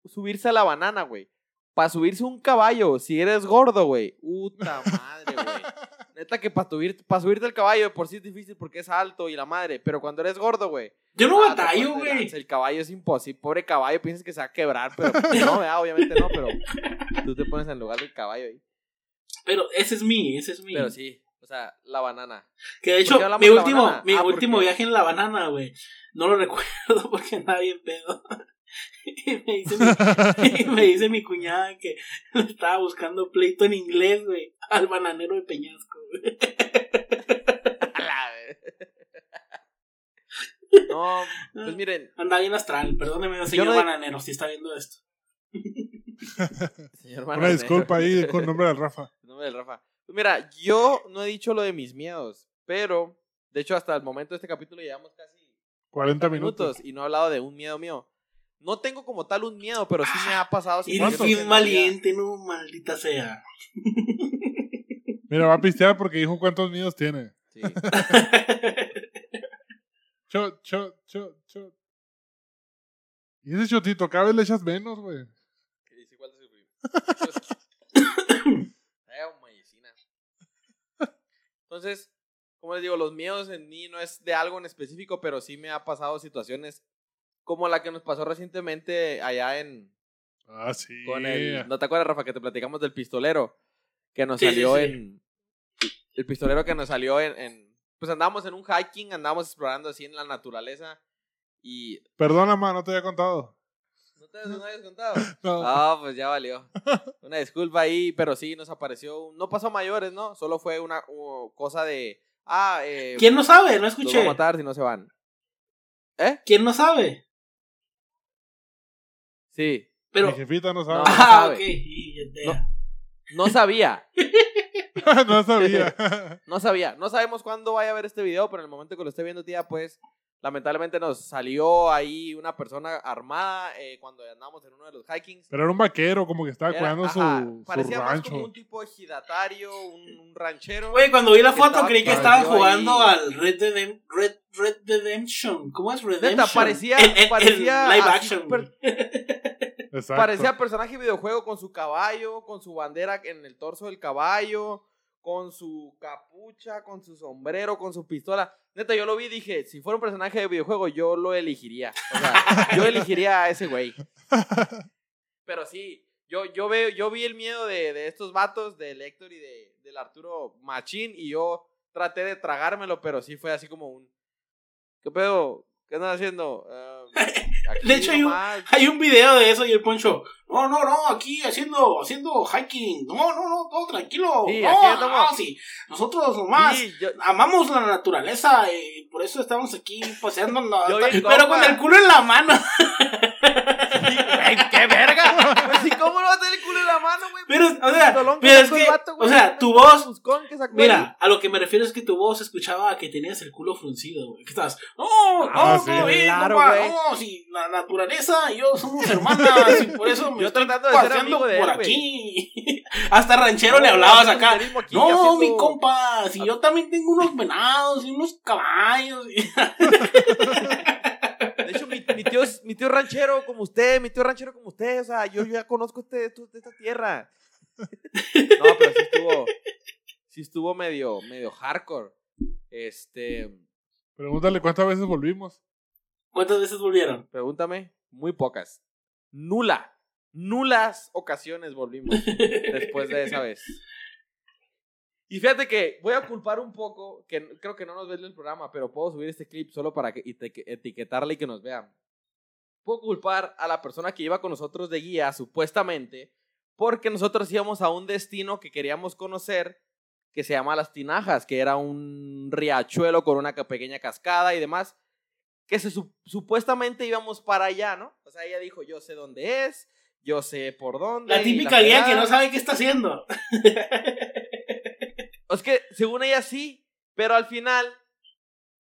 Subirse a la banana, güey. Para subirse un caballo, si eres gordo, güey. Puta madre, güey. [LAUGHS] Neta que para subir, pa subirte el caballo de por sí es difícil porque es alto y la madre. Pero cuando eres gordo, güey. Yo no ah, batallo, güey. El caballo es imposible. Pobre caballo, piensas que se va a quebrar, pero pues, no, ¿verdad? obviamente no, pero tú te pones en lugar del caballo ahí. Pero ese es mi, ese es mi. Pero sí, o sea, la banana. Que de ¿Por hecho, mi último, banana? mi Ah, último porque- viaje en la banana, güey. No lo [LAUGHS] recuerdo porque andaba bien pedo. [LAUGHS] y me dice mi, y me dice mi cuñada que estaba buscando pleito en inglés, güey. Al bananero de Peñasco, No, pues miren, Andaba bien astral. Perdóneme, señor no- bananero, si está viendo esto. [LAUGHS] señor Una Bananero. disculpa ahí con nombre del Rafa. El [LAUGHS] nombre del Rafa. Pues mira, yo no he dicho lo de mis miedos, pero de hecho hasta el momento de este capítulo llevamos casi 40 minutos. minutos y no he hablado de un miedo mío. No tengo como tal un miedo, pero sí me ha pasado Y situaciones bien valiente, no, maldita sea. [LAUGHS] Mira, va a pistear porque dijo cuántos miedos tiene. Sí. [LAUGHS] Cho, cho, cho, cho. Y ese chotito, cada vez le echas menos, güey. ¿Qué dice? ¿Cuál es el Eh, medicina. Entonces, como les digo, los miedos en mí no es de algo en específico, pero sí me ha pasado situaciones como la que nos pasó recientemente allá en, Ah, sí. con el, ¿no te acuerdas, Rafa, que te platicamos del pistolero? Que nos Sí, sí, salió sí. en, el pistolero que nos salió en, en, pues andábamos en un hiking, andábamos explorando así en la naturaleza y, Perdona, ma, no te había contado. ¿no te no habías contado? [LAUGHS] No. Ah, pues ya valió. [LAUGHS] Una disculpa ahí, pero sí, nos apareció, un- no pasó mayores, ¿no? Solo fue una uh, cosa de, ah, eh, ¿Quién no sabe? No los escuché. voy a matar si no se van. ¿Eh? ¿Quién no sabe? Sí, Pero. Mi jefita no sabe. No. Ah, sabe. ok. y- ya- No. no sabía, [LAUGHS] [LAUGHS] No, sabía. [LAUGHS] no sabía. No sabemos cuándo vaya a ver este video, pero en el momento que lo esté viendo, tía, pues, lamentablemente nos salió ahí una persona armada eh, cuando andábamos en uno de los hikings. Pero era un vaquero, como que estaba Era- cuidando su, ajá, su parecía más rancho. como un tipo ejidatario, un, un ranchero. Güey, cuando vi la foto creí que estaban ahí. jugando al Red, Redem- Red, Red Redemption. ¿Cómo es Redemption? Neta, parecía, El- el- el parecía live así action. [LAUGHS] Exacto. Parecía personaje de videojuego con su caballo, con su bandera en el torso del caballo, con su capucha, con su sombrero, con su pistola. Neta, yo lo vi y dije, si fuera un personaje de videojuego, yo lo elegiría. O sea, yo [LAUGHS] elegiría a ese güey. [LAUGHS] Pero sí, yo, yo, veo, yo vi el miedo de, de estos vatos, del Héctor y de, del Arturo Machín, y yo traté de tragármelo, pero sí fue así como un. ¿Qué pedo? ¿Qué andan haciendo? Ah, aquí De hecho, hay un-. Hay un video de eso y el Poncho. No, no, no, aquí haciendo, haciendo hiking. No, no, no, todo tranquilo. Sí, no, no, sí. Nosotros nomás Sí, yo- amamos la naturaleza y por eso estamos aquí paseando. [LAUGHS] Pero con el culo en la mano. [LAUGHS] ¡Qué verga! Pues, ¿y cómo no va a tener el culo en la mano, güey? Pero, o sea, que es que, vato, o sea, tu voz, que Mira, a lo que me refiero es que tu voz escuchaba que tenías el culo fruncido, güey. Que estabas, no, Ah, no, sí. bien, Claro, compa, güey. no, si la naturaleza y yo somos hermanas y por eso me Yo estoy tratando de ser amigo de por él, güey. aquí. [LAUGHS] Hasta ranchero le No, hablabas haciendo acá. aquí, No, haciendo- mi compa, si yo también tengo unos venados y unos caballos. y- [LAUGHS] [LAUGHS] De hecho, mi, mi tío mi tío es ranchero como usted, mi tío es ranchero como usted. O sea, yo, yo ya conozco este, de esta tierra. [LAUGHS] No, pero sí estuvo. Sí estuvo medio, medio hardcore. Este. Pregúntale cuántas veces volvimos. ¿Cuántas veces volvieron? Pregúntame. Muy pocas. Nula. Nulas ocasiones volvimos después de esa vez. Y fíjate que voy a culpar un poco, que creo que no nos ven en el programa, pero puedo subir este clip solo para que, etiquetarle y que nos vean. Puedo culpar a la persona que iba con nosotros de guía, supuestamente, porque nosotros íbamos a un destino que queríamos conocer, que se llama Las Tinajas, que era un riachuelo con una pequeña cascada y demás, que se sup- supuestamente íbamos para allá, ¿no? O sea, ella dijo, yo sé dónde es, yo sé por dónde. La típica guía que no sabe qué está haciendo. Es que según ella sí, pero al final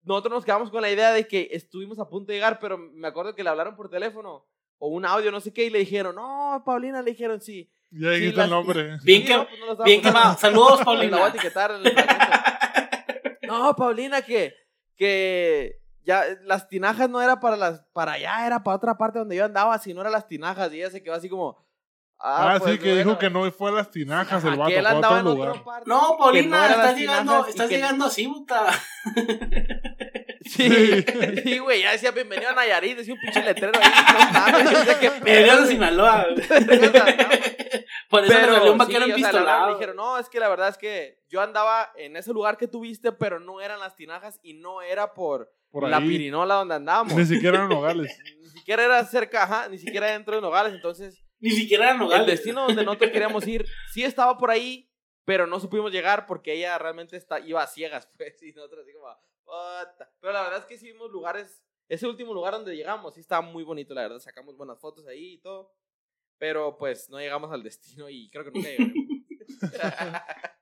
nosotros nos quedamos con la idea de que estuvimos a punto de llegar, pero me acuerdo que le hablaron por teléfono o un audio, no sé qué, y le dijeron, no, Paulina, le dijeron sí. Ya Sí, dijiste las- el nombre. Bien Sí, que- no, pues no Bien dando. Saludos, [LAUGHS] La voy a Paulina. etiquetar en el fragmento. No, Paulina, que, que ya las tinajas no era para las para allá, era para otra parte donde yo andaba, si no eran las tinajas, y ella se quedó así como Ah, pues, sí, que bueno. dijo que no fue a las tinajas el vato, fue a andaba otro en lugar. otra parte. No, que Paulina, no estás llegando, estás que- llegando así, puta. Sí, sí, güey, ya decía bienvenido a Nayarit, decía un pinche letrero ahí, no mames, qué Me pedo, de güey. Sinaloa. [LAUGHS] Por eso le Pero salió un sí, vaquero o sea, le hablaron y empistolado. le dijeron, no, es que la verdad es que yo andaba en ese lugar que tuviste, pero no eran las tinajas y no era por, Por la ahí. pirinola donde andábamos. Ni siquiera eran nogales. [LAUGHS] Ni siquiera era cerca, ajá, ni siquiera dentro de Nogales, entonces Ni siquiera eran el nogales. destino donde nosotros queríamos ir sí estaba por ahí, pero no supimos llegar porque ella realmente está, iba a ciegas, [LAUGHS] pues, y nosotros así como, "Puta". Pero la verdad es que sí vimos lugares, ese último lugar donde llegamos, sí estaba muy bonito, la verdad, sacamos buenas fotos ahí y todo, pero pues no llegamos al destino y creo que nunca llegaremos. [LAUGHS] [LAUGHS]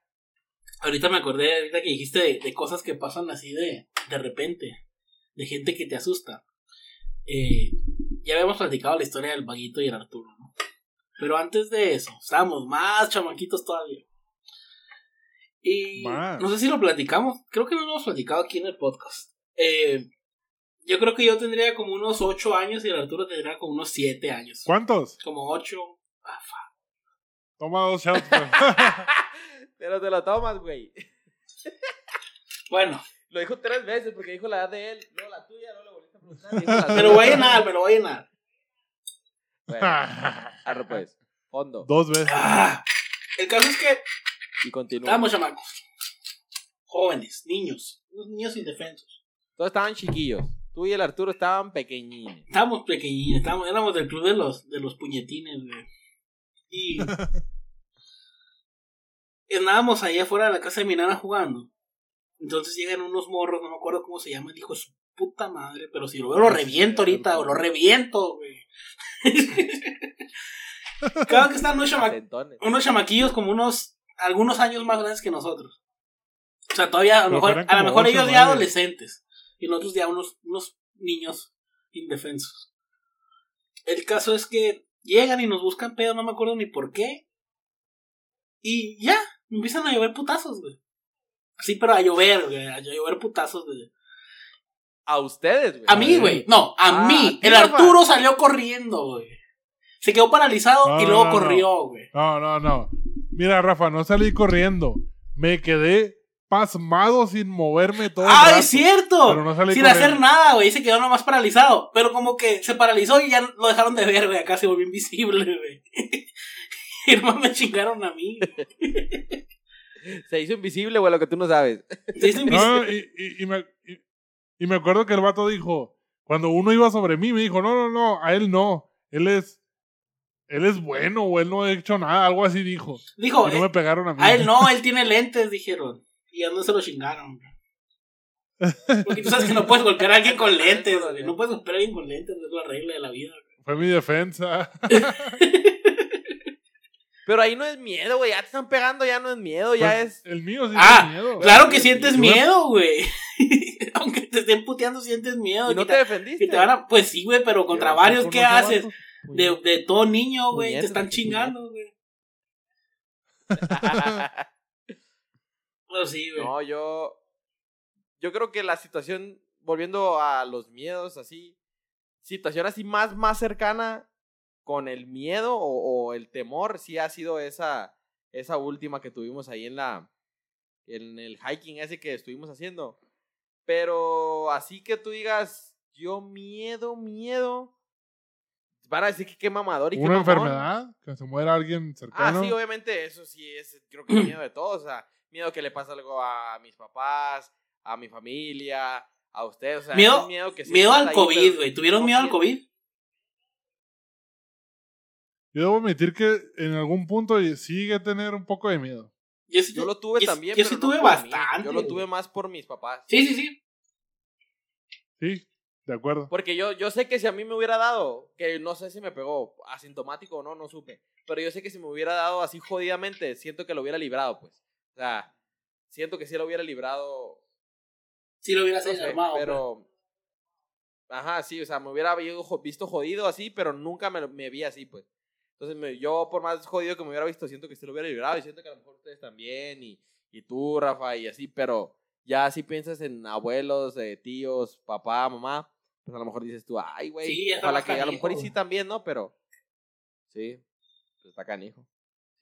Ahorita me acordé, ahorita que dijiste de, de cosas que pasan así de, de repente, de gente que te asusta. Eh, ya habíamos platicado la historia del vaguito y el Arturo, ¿no? Pero antes de eso, estábamos más chamaquitos todavía. Y Más. no sé si lo platicamos, creo que no lo hemos platicado aquí en el podcast. Eh, yo creo que yo tendría como unos 8 años y el Arturo tendría como unos 7 años. ¿Cuántos? Como 8. Toma dos shots. [LAUGHS] pero te lo tomas, güey. Bueno, Lo dijo tres veces porque dijo la edad de él, luego la tuya, luego le volviste a preguntar. la me lo voy a llenar, me lo voy a llenar. Bueno, arre pues, fondo. dos veces. Ah, el caso es que Y continúa. estábamos chamacos. Jóvenes, niños, unos niños indefensos. Todos estaban chiquillos. Tú y el Arturo estaban pequeñines. Estábamos pequeñines, estábamos, éramos del club de los, de los puñetines, güey. Y [LAUGHS] andábamos ahí afuera de la casa de mi nana jugando. Entonces llegan unos morros, no me acuerdo cómo se llaman, dijo su puta madre, pero si lo veo lo reviento ahorita, o lo reviento, güey. [LAUGHS] Claro que están unos, chama- unos chamaquillos como unos, algunos años más grandes que nosotros. O sea, todavía a lo mejor, a lo mejor ellos ya adolescentes. Y nosotros ya unos, unos niños indefensos. El caso es que llegan y nos buscan pedo, no me acuerdo ni por qué. Y ya, empiezan a llover putazos, güey. Sí, pero a llover, güey, a llover putazos, güey. A ustedes, güey. A mí, güey. No, a Ah, mí. El. Arturo salió corriendo, güey. Se quedó paralizado No, y no, luego no, corrió, güey. No, no, no. Mira, Rafa, no salí corriendo. Me quedé pasmado sin moverme todo el ¡Ah, rato. es cierto! Pero no salí Sin corriendo. hacer nada, güey. Se quedó nomás paralizado. Pero como que se paralizó y ya lo dejaron de ver, güey. Acá se volvió invisible, güey. [LAUGHS] Y nomás me chingaron a mí. Se hizo invisible, güey, lo que tú no sabes. Se hizo invisible. No, y, y- y me, y- y me acuerdo que el vato dijo, cuando uno iba sobre mí, me dijo, no, no, no, a él no. Él es, él es bueno o él no ha hecho nada, algo así dijo. Dijo, y no eh, me pegaron a mí. a él no, [LAUGHS] él tiene lentes, dijeron. Y a no se lo chingaron. Porque tú sabes que no puedes golpear a alguien con lentes, güey. No puedes golpear a alguien con lentes, no es la regla de la vida. Fue mi defensa. [LAUGHS] Pero ahí no es miedo, güey. Ya te están pegando, ya no es miedo, ya Pues, es. El mío sí Ah, miedo. Claro que sientes miedo, güey. [LAUGHS] Aunque te estén puteando, sientes miedo. Y no te te, defendiste. que te van a- Pues sí, güey, pero contra varios, ¿qué haces? De, de todo niño, güey, te están chingando, güey. [LAUGHS] Pues sí, güey. no, yo. Yo creo que la situación, volviendo a los miedos así, situación así más, más cercana con el miedo o, o el temor, sí ha sido esa, esa última que tuvimos ahí en la. En el hiking ese que estuvimos haciendo. Pero así que tú digas, yo miedo, miedo. Van a decir que qué mamador y qué Una mamón. enfermedad, que se muera alguien Ah, cercano. sí, obviamente, eso sí es, creo que miedo de todos, o sea, miedo que le pase algo a mis papás, a mi familia, a ustedes, o sea, Miedo- miedo que al ahí, COVID, güey. ¿Tuvieron miedo al COVID? Yo debo admitir que en algún punto a tener un poco de miedo. Yo sí, Yo lo tuve yo- también, yo pero sí no tuve mí, bastante, Yo lo tuve más por mis papás. Sí, sí, sí. Sí, de acuerdo. Porque yo, yo sé que si a mí me hubiera dado, que no sé si me pegó asintomático o no, no supe. Pero yo sé que si me hubiera dado así jodidamente, siento que lo hubiera librado, pues. O sea, siento que sí lo hubiera librado Sí lo hubieras no sé, armado. pero. Ajá, sí, o sea, me hubiera visto jodido así, pero nunca me, me vi así, pues. Entonces, me- yo, por más jodido que me hubiera visto, siento que sí lo hubiera librado y siento que a lo mejor ustedes también, y, y tú, Rafa, y así, pero ya si piensas en abuelos, eh, tíos, papá, mamá, pues a lo mejor dices tú, ay, güey, Sí, ojalá que a lo mejor y sí también, ¿no? Pero, sí, pues está canijo.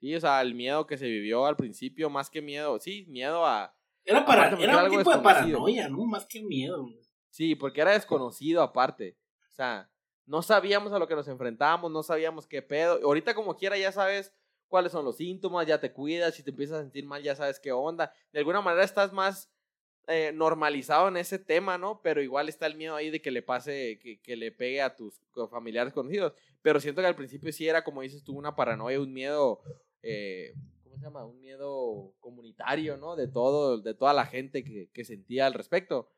Sí, o sea, el miedo que se vivió al principio, más que miedo, sí, miedo a, Era, para, Aparte, era un algo tipo de paranoia, ¿no? Más que miedo. güey. Sí, porque era desconocido aparte. O sea, no sabíamos a lo que nos enfrentábamos, no sabíamos qué pedo. Ahorita como quiera ya sabes cuáles son los síntomas, ya te cuidas, si te empiezas a sentir mal ya sabes qué onda. De alguna manera estás más eh, normalizado en ese tema, ¿no? Pero igual está el miedo ahí de que le pase, que, que le pegue a tus familiares conocidos. Pero siento que al principio sí era, como dices tú, una paranoia, un miedo, eh, ¿cómo se llama? Un miedo comunitario, ¿no? De todo, de toda la gente que, que sentía al respecto.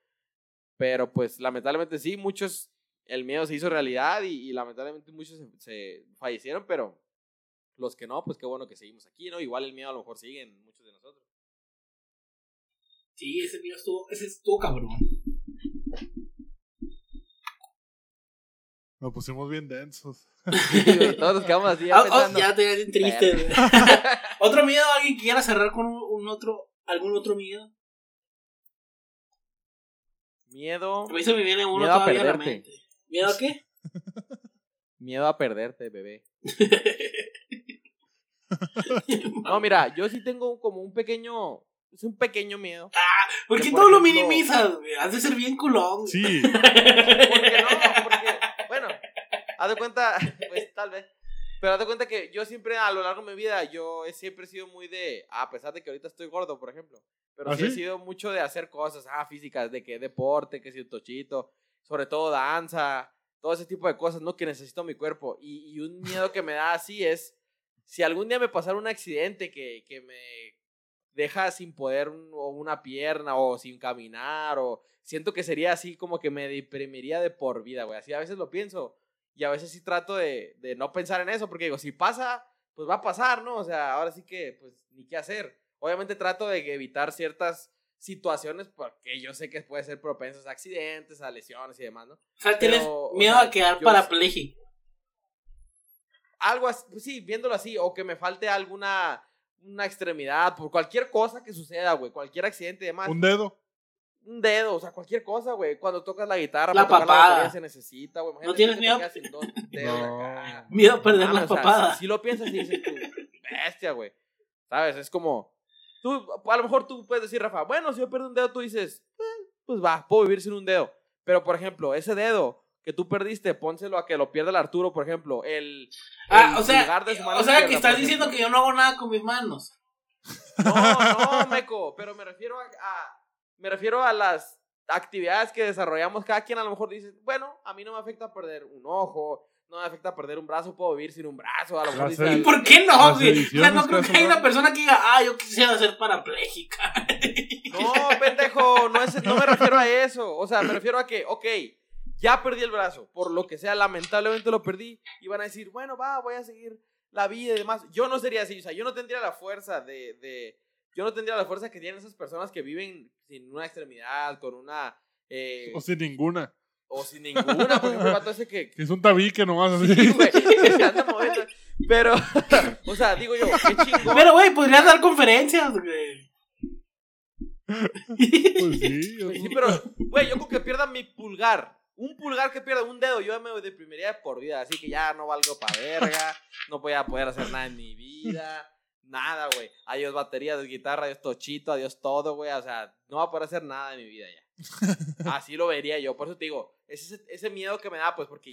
Pero pues lamentablemente sí, muchos, el miedo se hizo realidad y, y lamentablemente muchos se, se fallecieron, pero los que no, pues qué bueno que seguimos aquí, ¿no? Igual el miedo a lo mejor sigue en muchos de nosotros. Sí, ese miedo estuvo, ese estuvo cabrón. Nos pusimos bien densos. Sí, Todos nos quedamos así ya [LAUGHS] Ah, oh, pensando. ya te ves triste. [LAUGHS] ¿Otro miedo? ¿Alguien que quiera cerrar con un, un otro, algún otro miedo? Miedo, A mí se me viene uno Miedo a todavía a la perderte. mente. ¿Miedo a qué? [LAUGHS] miedo a perderte, bebé. No, mira, yo sí tengo como un pequeño, es un pequeño miedo. ¿Por que qué por todo lo minimizas? Has de ser bien culón. Sí, [LAUGHS] ¿Por qué no? Porque, bueno, haz de cuenta, [LAUGHS] pues tal vez. Pero haz de cuenta que yo siempre, a lo largo de mi vida, yo he siempre sido muy de, a pesar de que ahorita estoy gordo, por ejemplo, pero ¿Ah, sí he sido mucho de hacer cosas, ah, físicas, de que deporte, que si un tochito, sobre todo danza, todo ese tipo de cosas, ¿no? Que necesito mi cuerpo. Y, y un miedo que me da así es, si algún día me pasara un accidente que, que me deja sin poder un- o una pierna o sin caminar o siento que sería así como que me deprimiría de por vida, güey. Así a veces lo pienso y a veces sí trato de, de no pensar en eso porque digo, si pasa, pues va a pasar, ¿no? O sea, ahora sí que, pues, ni qué hacer. Obviamente trato de evitar ciertas situaciones porque yo sé que puede ser propensos a accidentes, a lesiones y demás, ¿no? O sea, tienes Pero, o miedo sea, a quedar parapléjico. algo así, pues sí, viéndolo así, o que me falte alguna una extremidad, por cualquier cosa que suceda, güey, cualquier accidente y demás. un dedo. un dedo, o sea, cualquier cosa, güey. Cuando tocas la guitarra, La para tocar papada. batería se necesita, güey. Imagínate tienes miedo? No. acá. Miedo a perder las o sea, papadas. Si, si lo piensas y dices tú, bestia, güey. ¿Sabes? Es como, tú, a lo mejor tú puedes decir, Rafa, bueno, si yo pierdo un dedo, tú dices, "Eh, pues va, puedo vivir sin un dedo. Pero, por ejemplo, ese dedo que tú perdiste, pónselo a que lo pierda el Arturo, por ejemplo. El, Ah, el o sea, pulgar de su mano o sea que estás diciendo ejemplo. que yo no hago nada con mis manos. No, no, Meco, pero me refiero a, a- me refiero a las actividades que desarrollamos cada quien. A lo mejor dices, bueno, a mí no me afecta perder un ojo, no me afecta perder un brazo, puedo vivir sin un brazo. A lo mejor Las dices, ¿Y por qué no, güey? O sea, no creo que haya una persona que diga, ah, yo quisiera ser parapléjica. No, pendejo, no, es, no me refiero a eso. O sea, me refiero a que, ok, ya perdí el brazo, por lo que sea, lamentablemente lo perdí. Y van a decir, bueno, va, voy a seguir la vida y demás. Yo no sería así, o sea, yo no tendría la fuerza de. de yo no tendría la fuerza que tienen esas personas que viven sin una extremidad, con una. eh, O sin ninguna. o sin ninguna, por ejemplo, el vato ese que. Que [LAUGHS] es un tabique nomás así. Sí, güey, [LAUGHS] que se anda moviendo. Pero, [LAUGHS] o sea, digo yo, qué chingón. Pero, güey, podrías dar conferencias, güey. Pues sí. Pues sí, pero, güey, yo creo que pierda mi pulgar. Un pulgar que pierda un dedo, yo me deprimiría de por vida. Así que ya no valgo para verga. No voy a poder hacer nada en mi vida. Nada, güey. Adiós batería, adiós guitarra, adiós tochito, adiós todo, güey. O sea, no voy a poder hacer nada en mi vida ya. [LAUGHS] Así lo vería yo. Por eso te digo, es ese, ese miedo que me da, pues, porque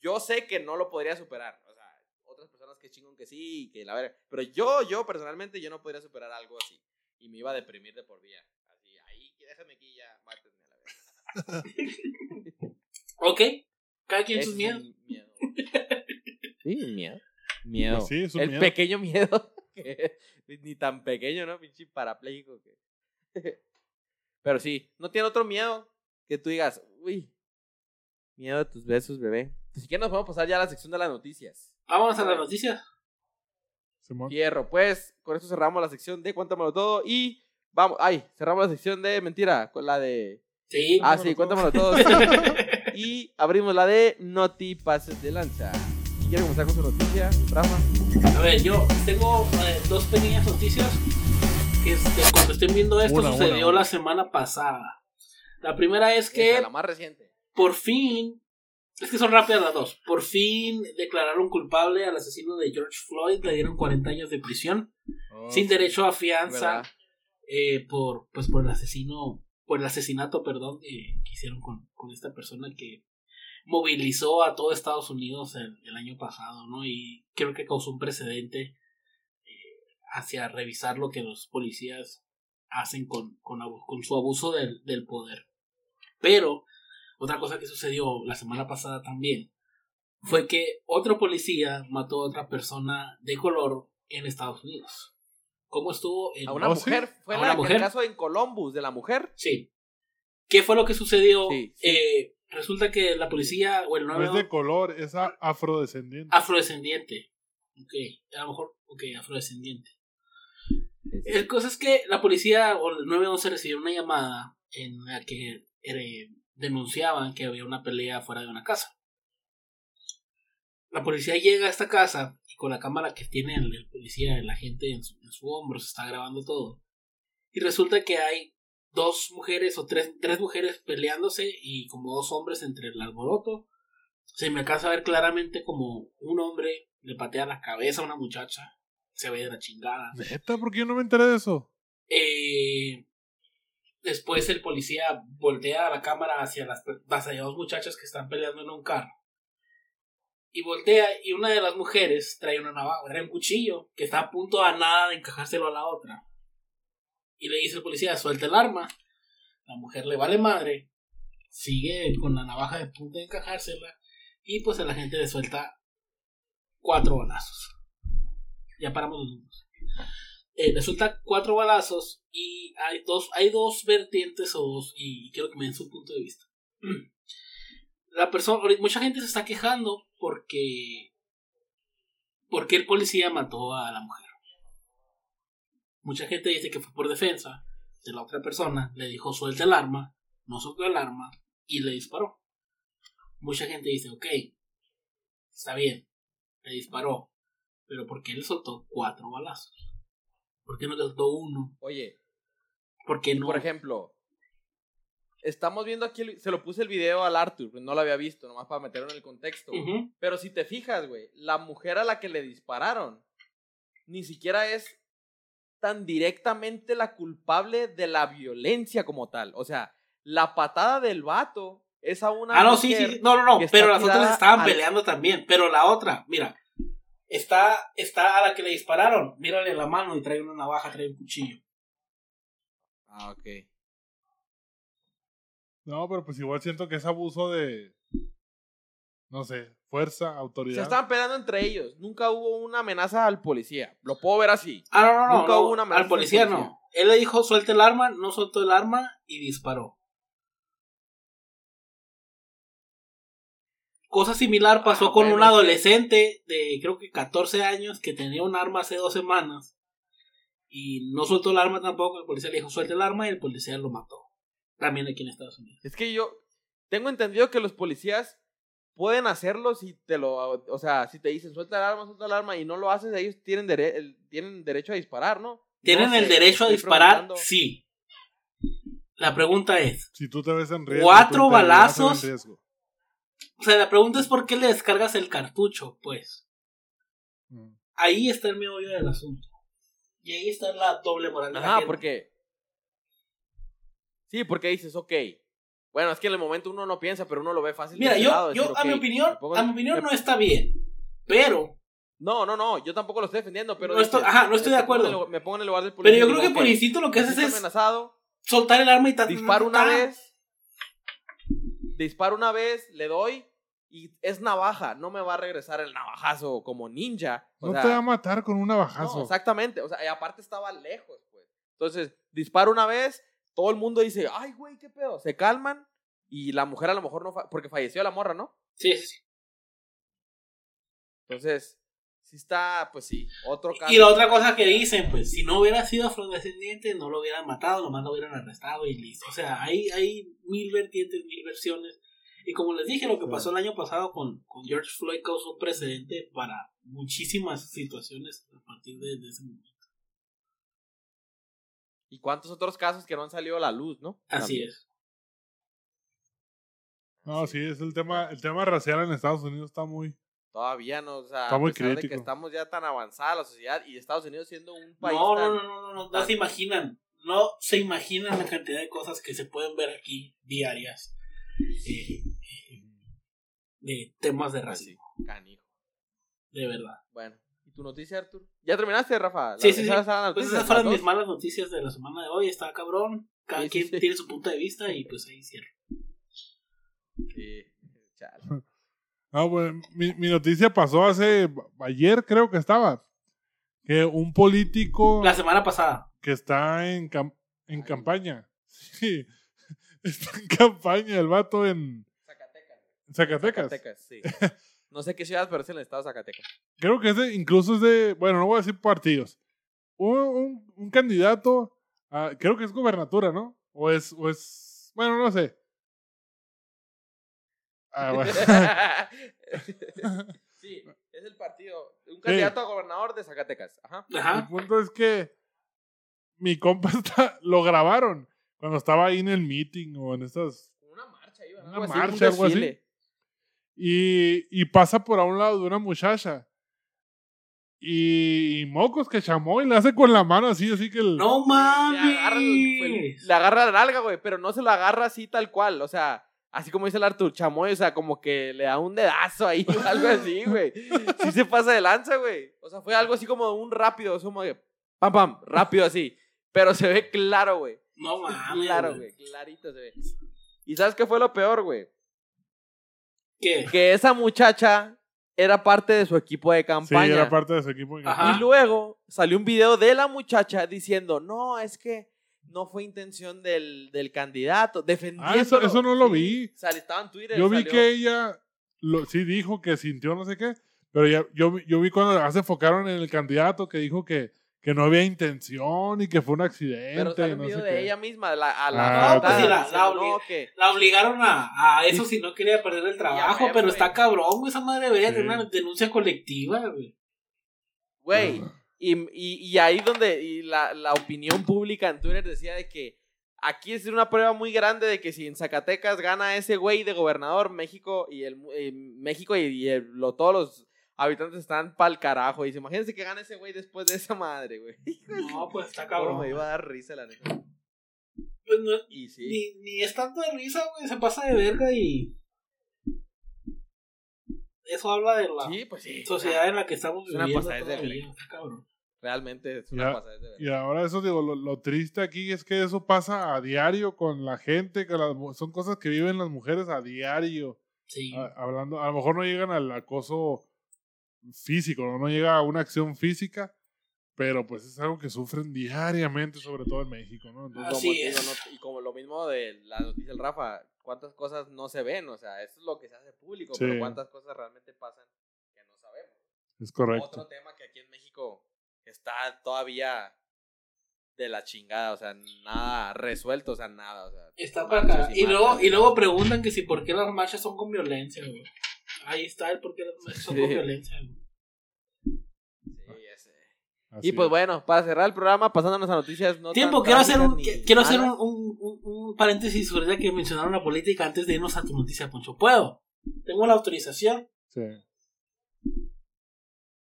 yo sé que no lo podría superar. O sea, otras personas que chingon que sí, y que la verga. Pero yo, yo personalmente, yo no podría superar algo así. Y me iba a deprimir de por vida. Así, ahí, déjame aquí ya, mátenme a la verga. [LAUGHS] Ok, cada quien sus miedos. miedo. [LAUGHS] Sí, miedo. Miedo. Pues sí, es un El miedo. pequeño miedo. [LAUGHS] que ni tan pequeño, ¿no? Pinche parapléjico. Que... [LAUGHS] Pero sí, no tiene otro miedo que tú digas, uy, miedo de tus besos, bebé. Si quieres nos podemos pasar ya a la sección de las noticias. Vámonos a las noticias. Fierro, pues con esto cerramos la sección de Cuéntamelo Todo y vamos, ay, cerramos la sección de mentira, con la de... Sí. Ah, sí, cuéntamelo todo. Y abrimos la de Noti Pases de Lanza. ¿Quieres comenzar con su noticia, Rafa? A ver, yo tengo eh, dos pequeñas noticias que este, cuando estén viendo esto Una, sucedió una. la semana pasada. La primera es que Esa, la más reciente. por fin, es que son rápidas las dos, por fin declararon culpable al asesino de George Floyd, le dieron 40 años de prisión, Oh, sin derecho a fianza, eh, por, pues, por el asesino, por el asesinato, perdón, eh, que hicieron con, con esta persona que movilizó a todo Estados Unidos el, el año pasado, ¿no? Y creo que causó un precedente eh, hacia revisar lo que los policías hacen con, con, con su abuso del, del poder. Pero, otra cosa que sucedió la semana pasada también fue que otro policía mató a otra persona de color en Estados Unidos. ¿Cómo estuvo? En... A una ¿Oh, sí? mujer. Fue ¿A la- una el mujer? caso en Columbus de la mujer. Sí. ¿Qué fue lo que sucedió? Sí, sí. Eh, resulta que la policía o el No 9 es de color, es afrodescendiente. afrodescendiente. Ok, a lo mejor, ok, afrodescendiente. El cosa es que la policía o el 911 recibió una llamada en la que eh, denunciaban que había una pelea fuera de una casa. La policía llega a esta casa y con la cámara que tiene el, el policía, el agente en su, en su hombro, se está grabando todo. Y resulta que hay dos mujeres o tres, tres mujeres peleándose y como dos hombres entre el alboroto. Se me alcanza a ver claramente como un hombre le patea la cabeza a una muchacha. Se ve de la chingada. Neta, ¿por qué yo no me enteré de eso? Eh, después el policía voltea la cámara hacia las hacia dos muchachas que están peleando en un carro. Y voltea y una de las mujeres trae una navaja, trae un cuchillo que está a punto a nada de encajárselo a la otra. Y le dice el policía, suelta el arma. La mujer le vale madre, sigue con la navaja de punto de encajársela y pues el agente le suelta cuatro balazos. Ya paramos los números eh, le cuatro balazos y hay dos, hay dos vertientes o dos, y quiero que me den su punto de vista. [CLEARS THROAT] La persona, mucha gente se está quejando porque, porque el policía mató a la mujer. Mucha gente dice que fue por defensa de la otra persona, le dijo suelta el arma, no soltó el arma y le disparó. Mucha gente dice, ok, está bien, le disparó, pero ¿por qué le soltó cuatro balazos? ¿Por qué no le soltó uno? Oye, ¿Por qué no? por ejemplo, estamos viendo aquí, se lo puse el video al Arthur, no lo había visto, nomás para meterlo en el contexto. Pero si te fijas, güey, la mujer a la que le dispararon ni siquiera es tan directamente la culpable de la violencia como tal. O sea, la patada del vato es a una Ah, no, sí, sí, no, no, no, pero las otras estaban al- peleando también, pero la otra, mira, está, está a la que le dispararon, mírale la mano y trae una navaja, trae un cuchillo. Ah, ok. No, pero pues igual siento que es abuso de. No sé, fuerza, Se autoridad. estaban peleando entre ellos. Nunca hubo una amenaza al policía. Lo puedo ver así. Ah, no, no, no, Nunca no, hubo una amenaza al policía del policía. no. Él le dijo, suelte el arma, no soltó el arma y disparó. Cosa similar pasó Ah, con un adolescente de creo que 14 años que tenía un arma hace dos semanas y no soltó el arma tampoco. El policía le dijo suelte el arma y el policía lo mató. También aquí en Estados Unidos. Es que yo tengo entendido que los policías pueden hacerlo si te lo, o sea, si te dicen suelta el arma, suelta el arma y no lo haces, ellos tienen, dere- el- tienen derecho a disparar, ¿no? ¿Tienen No el sé, derecho a disparar? Sí. La pregunta es, Si tú te ves en riesgo. Cuatro en balazos. riesgo. o sea, la pregunta es por qué le descargas el cartucho, pues. Mm. Ahí está el meollo del asunto. Y ahí está la doble moral de la Ajá, gente. porque Sí, porque dices, ok. Bueno, es que en el momento uno no piensa, pero uno lo ve fácil. Mira, yo, lado, yo decir, a mi ok, opinión, pongo- a mi opinión no está bien. Pero, No, no, no, yo tampoco lo estoy defendiendo, pero No estoy- dices, ajá, no estoy de acuerdo. lugar- me pongo en el lugar del pero policía. yo y creo que digo, por instinto lo que haces es amenazado, soltar el arma y ta- disparo una ta- vez, disparo una vez, le doy y es navaja, no me va a regresar el navajazo como ninja. O No sea, te va a matar con un navajazo. no, exactamente, o sea, y aparte estaba lejos, pues. Entonces, disparo una vez, todo el mundo dice, ay, güey, qué pedo, se calman y la mujer a lo mejor no, fa- porque falleció la morra, ¿no? Sí, sí, sí. Entonces, sí está, pues sí, otro caso. Y la otra cosa que dicen, pues, si no hubiera sido afrodescendiente, no lo hubieran matado, nomás lo hubieran arrestado y listo. O sea, hay, hay mil vertientes, mil versiones. Y como les dije, lo que pasó el año pasado con, con George Floyd causó un precedente para muchísimas situaciones a partir de, de ese momento. Y cuántos otros casos que no han salido a la luz, ¿no? Así También. es. No, sí, es el tema, el tema racial en Estados Unidos está muy. Todavía no, o sea, Está muy a pesar de que estamos ya tan avanzada la sociedad y Estados Unidos siendo un país No, tan- no, no, no, no, no, no se imaginan. No se imaginan la cantidad de cosas que se pueden ver aquí diarias. eh, eh, de temas de racismo, canijo. de verdad. Bueno, ¿y tu noticia, Artur? ¿Ya terminaste, Rafa? Sí, sí, sí. eran las Pues esas fueron mis malas noticias de la semana de hoy. Está cabrón. Cada Sí, sí, quien sí. tiene su punto de vista y pues ahí cierro. Sí, chale. [LAUGHS] Ah, bueno, mi, mi noticia pasó hace. Ayer creo que estaba. Que un político La semana pasada. que está en, cam- en campaña. [LAUGHS] Sí. Está en campaña el vato en Zacatecas. Zacatecas. Zacatecas, sí. [LAUGHS] No sé qué ciudad, pero es en el estado de Zacatecas. Creo que es de, incluso es de, bueno, no voy a decir partidos. Un, un, un candidato, a- creo que es gobernatura, ¿no? O es, o es, bueno, no sé. Ah, [LAUGHS] bueno. [LAUGHS] sí, es el partido. Un candidato a gobernador de Zacatecas. Ajá. El punto es que mi compa [LAUGHS] está, lo grabaron cuando estaba ahí en el meeting o en estas Una marcha, iba. Una algo así, un marcha, algo así. Y, y pasa por a un lado de una muchacha y, y mocos que chamó y le hace con la mano así, así que el, No Le agarra, el- fue- mames. le agarra la nalga, güey, pero no se lo agarra así tal cual. O sea, así como dice el Artur Chamoy, o sea, como que le da un dedazo ahí o algo así, güey. Sí se pasa de lanza, güey. O sea, fue algo así como un rápido, como de pam, pam, rápido así. Pero se ve claro, güey. No mames. Claro, güey. güey, clarito se ve. ¿Y sabes qué fue lo peor, güey? ¿Qué? Que esa muchacha era parte de su equipo de sí, campaña. era parte de su equipo. Ajá. Y luego salió un video de la muchacha diciendo, no, es que no fue intención del, del candidato, defendiendo. Ah, eso- eso no lo vi. estaba en Twitter. Yo vi salió. que ella lo, sí dijo que sintió no sé qué, pero ya, yo, yo vi cuando se enfocaron en el candidato que dijo que, que no había intención y que fue un accidente. Pero un no video de qué. ella misma, la, a Ah, la No, pues sí, la- la no, que obligaron a, a eso si no quería perder el trabajo, pero güey. está cabrón, güey. Esa madre debería Sí. tener una denuncia colectiva, güey. Güey, y, y, y ahí donde y la, la opinión pública en Twitter decía de que aquí es una prueba muy grande de que si en Zacatecas gana ese güey de gobernador, México y el eh, México y, y el- lo, todos los habitantes están pa'l carajo. Y dice, imagínense que gane ese güey después de esa madre, güey. [LAUGHS] No, pues está Cabrón, me iba a dar risa la neta. Pues no, Y sí. ni, ni es tanto de risa, güey. Se pasa de verga y. Eso habla de la Sí, pues sí. sociedad en la que estamos Es una viviendo. pasadez de verga. está cabrón. Realmente es una pasada de Y ahora eso digo, lo, lo triste aquí es que eso pasa a diario con la gente, que las son cosas que viven las mujeres a diario. Sí. A- hablando, a lo mejor no llegan al acoso físico, no, no llega a una acción física, pero pues es algo que sufren diariamente, sobre todo en México, ¿no? Entonces, Así como es. no- y como lo mismo de la noticia del Rafa, cuántas cosas no se ven, o sea, eso es lo que se hace público, Sí. pero cuántas cosas realmente pasan que no sabemos. es correcto. Otro tema que aquí en México está todavía de la chingada, o sea, nada resuelto, o sea, nada, o sea. Está para acá. Y luego, y luego preguntan que si por qué las marchas son con violencia, güey. Ahí está el por qué las [LAUGHS] marchas son con Sí. violencia, güey. Sí, ya sé. Así Y pues es. bueno, para cerrar el programa, pasándonos a noticias no Tiempo, quiero hacer un, quiero hacer un, un, un- un paréntesis sobre la que mencionaron la política antes de irnos a tu noticia, Poncho. ¿Puedo? ¿Tengo la autorización? Sí.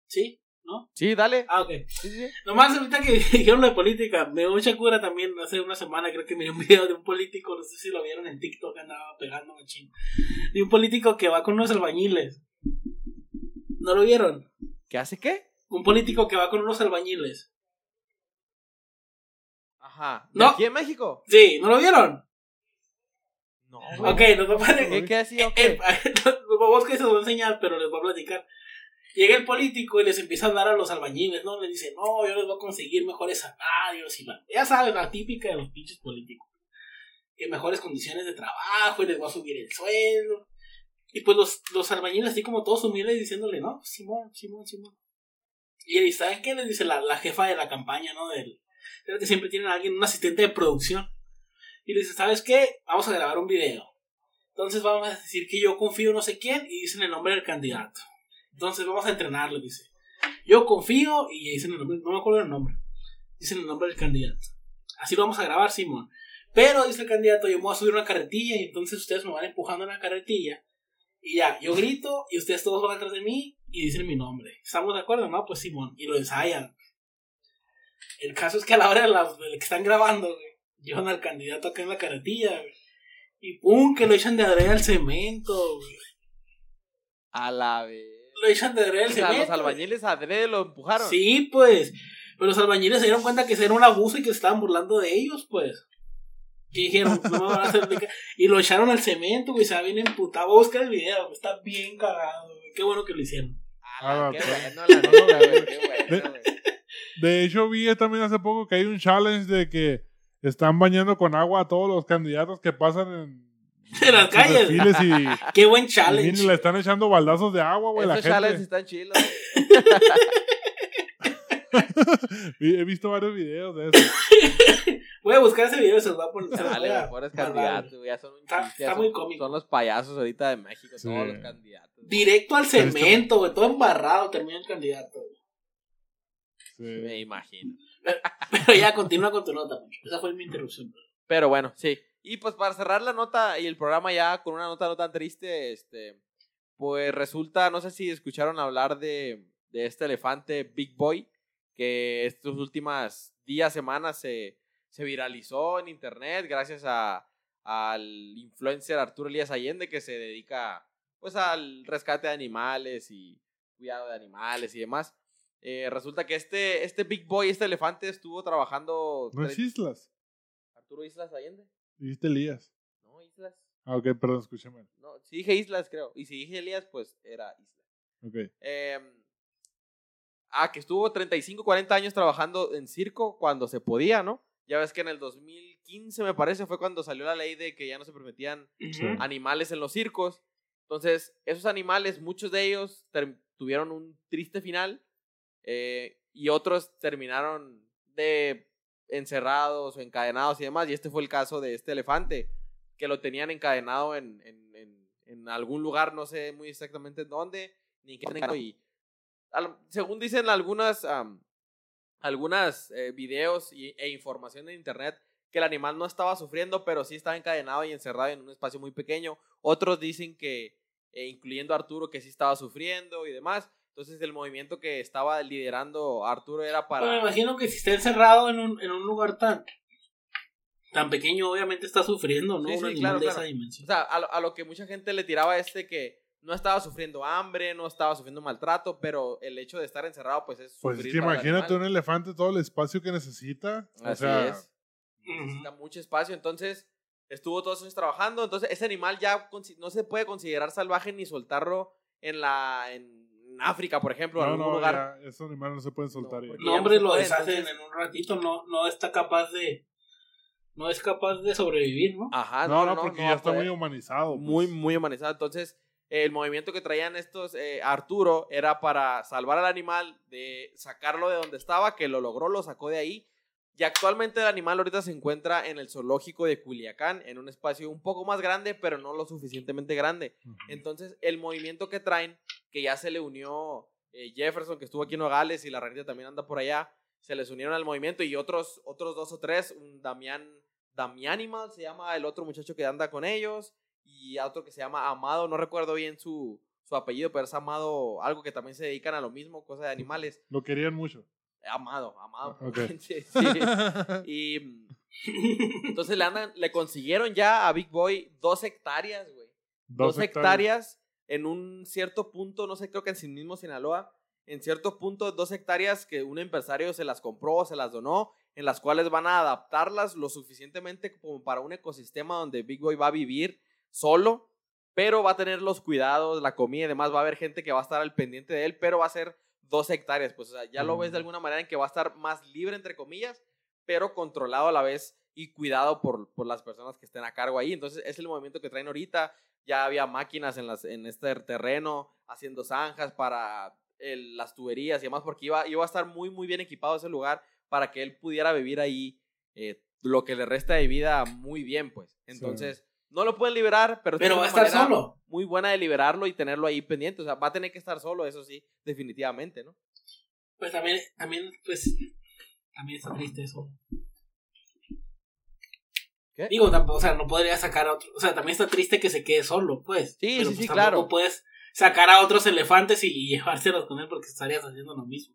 ¿Sí? ¿No? Sí, dale. Ah, ok. Sí, sí. Nomás ahorita que [LAUGHS] dijeron lo de política, me dio mucha cura también hace una semana, creo que miré un video de un político, no sé si lo vieron en TikTok, andaba pegando machín. De un político que va con unos albañiles. ¿No lo vieron? ¿Qué hace qué? Un político que va con unos albañiles. Ajá. ¿De No. aquí en México? Sí, ¿no lo vieron? No. Ok, nos va a ¿Qué, qué hacía o Eh, los [LAUGHS] babos que se los voy a enseñar, pero les voy a platicar. Llega el político y les empieza a hablar a los albañiles, ¿no? Les dice, no, yo les voy a conseguir mejores salarios y la... Ya sabes, la típica de los pinches políticos. Que mejores condiciones de trabajo y les voy a subir el sueldo. Y pues los, los albañiles así como todos humildes diciéndole, no, Simón, Simón, Simón. Y ahí, ¿saben qué? Les dice la, la jefa de la campaña, ¿no? Del, que siempre tienen a alguien, un asistente de producción. Y le dice, ¿sabes qué? Vamos a grabar un video. Entonces vamos a decir que yo confío en no sé quién y dicen el nombre del candidato. Entonces vamos a entrenarlo, dice. Yo confío y dicen el nombre, no me acuerdo el nombre. Dicen el nombre del candidato. Así lo vamos a grabar, Simón. Pero dice el candidato, yo me voy a subir una carretilla y entonces ustedes me van empujando en la carretilla. Y ya, yo grito y ustedes todos van atrás de mí y dicen mi nombre. ¿Estamos de acuerdo? No, pues Simón. Y lo ensayan. El caso es que a la hora de, la, de que están grabando, güey, llevan al candidato acá en la carretilla. Y pum, que lo echan de adrede al cemento, güey. A la vez. Lo echan de adrede al O sea, cemento. los albañiles adrede lo empujaron. Sí, pues. Pero los albañiles se dieron cuenta que ese era un abuso y que se estaban burlando de ellos, pues. Y dijeron, no me van a hacer de ca-". Y lo echaron al cemento, güey. Se va bien emputado. Busca el video, güey, está bien cagado, güey. Qué bueno que lo hicieron. Ah, qué ok. bueno, la neta, güey, qué bueno, güey. De hecho, vi también hace poco que hay un challenge de que están bañando con agua a todos los candidatos que pasan en, [LAUGHS] En las calles. desfiles y, [LAUGHS] Qué buen y challenge. vienen y le están echando baldazos de agua, güey. La Esos challenges están chilos. [LAUGHS] He visto varios videos de eso. Voy a buscar ese video y se los va a poner. Dale, a mejores candidatos, güey. Ya son un Está- chiste, está son- muy cómico. Son los payasos ahorita de México, Sí. todos los candidatos. Directo al cemento, güey. Todo embarrado termina el candidato. Sí. Me imagino. Pero ya, continúa con tu nota. Esa fue mi interrupción. Pero bueno, sí. Y pues para cerrar la nota y el programa ya con una nota no tan triste, este, pues resulta, no sé si escucharon hablar de, de este elefante Big Boy, que estos últimas días, semanas se, se viralizó en internet gracias a, al influencer Arturo Elías Allende que se dedica pues al rescate de animales y cuidado de animales y demás. Eh, resulta que este, este Big Boy, este elefante estuvo trabajando... No es tre- Islas. Arturo Islas Allende. Dijiste Elías. No, Islas. Ah, ok, perdón, escuché mal. No, si dije Islas, creo. Y si dije Elías, pues era Islas. Ok. Eh, ah, que estuvo 35, 40 años trabajando en circo cuando se podía, ¿no? Ya ves que en el 2015, me parece, fue cuando salió la ley de que ya no se permitían Sí. animales en los circos. Entonces, esos animales, muchos de ellos tuvieron un triste final eh, y otros terminaron de encerrados o encadenados y demás. Y este fue el caso de este elefante, que lo tenían encadenado en, en, en- en algún lugar, no sé muy exactamente en dónde, ni qué. Y al- según dicen algunas, am, algunas eh, videos y- e información en internet, que el animal no estaba sufriendo, pero sí estaba encadenado y encerrado en un espacio muy pequeño. Otros dicen que, eh, incluyendo a Arturo, que sí estaba sufriendo y demás. Entonces el movimiento que estaba liderando Arturo era para... Pero me imagino que si está encerrado en un, en un lugar tan, tan pequeño obviamente está sufriendo, ¿no? Sí, claro, de claro. esa O dimensión. sea, a, lo- a lo que mucha gente le tiraba es de que no estaba sufriendo hambre, no estaba sufriendo maltrato, pero el hecho de estar encerrado, pues es Pues es sufrir que imagínate un elefante todo el espacio que necesita. O Así sea, es. Necesita mucho espacio, entonces estuvo todos años trabajando, entonces ese animal ya no se puede considerar salvaje ni soltarlo en la en África, por ejemplo, en no, algún no, lugar. ya, esos animales no se pueden soltar. No, ya hombre, lo deshacen entonces- en un ratito, no, no está capaz de. No es capaz de sobrevivir, ¿no? Ajá, no, no, no, porque no ya está muy humanizado. pues. muy, muy humanizado. Entonces, eh, el movimiento que traían estos, eh, Arturo, era para salvar al animal, de sacarlo de donde estaba, que lo logró, lo sacó de ahí. Y actualmente el animal ahorita se encuentra en el zoológico de Culiacán, en un espacio un poco más grande, pero no lo suficientemente grande. Entonces, el movimiento que traen, que ya se le unió eh, Jefferson, que estuvo aquí en Nogales, y la ranita también anda por allá, se les unieron al movimiento, y otros, otros dos o tres, un Damián, Damianimal se llama el otro muchacho que anda con ellos, y otro que se llama Amado, no recuerdo bien su, su apellido, pero es Amado, algo que también se dedican a lo mismo, cosa de animales. Lo querían mucho. Amado, Amado. Ok. Sí, [LAUGHS] sí. Y entonces le, andan, le consiguieron ya a Big Boy dos hectáreas, güey dos, hectáreas en un cierto punto, no sé, creo que en sí mismo Sinaloa, en cierto punto, dos hectáreas que un empresario se las compró, se las donó, en las cuales van a adaptarlas lo suficientemente como para un ecosistema donde Big Boy va a vivir solo, pero va a tener los cuidados, la comida y demás, va a haber gente que va a estar al pendiente de él, pero va a ser dos hectáreas, pues o sea, ya lo ves de Mm. alguna manera en que va a estar más libre, entre comillas, pero controlado a la vez y cuidado por, por las personas que estén a cargo ahí. Entonces, es el movimiento que traen ahorita. Ya había máquinas en, las, en este terreno haciendo zanjas para el- las tuberías y demás, porque iba, iba a estar muy, muy bien equipado ese lugar para que él pudiera vivir ahí eh, lo que le resta de vida muy bien, pues. Entonces, no lo pueden liberar, pero, Pero tiene va a estar solo. Muy buena de liberarlo y tenerlo ahí pendiente. O sea, va a tener que estar solo, eso sí, definitivamente, ¿no? Pues también, también, pues, también está triste eso. ¿Qué? Digo, tampoco, o sea, no podría sacar a otro. O sea, también está triste que se quede solo, pues. Sí, Pero, sí, pues, sí, claro. puedes sacar a otros elefantes y, y llevárselos con él porque estarías haciendo lo mismo.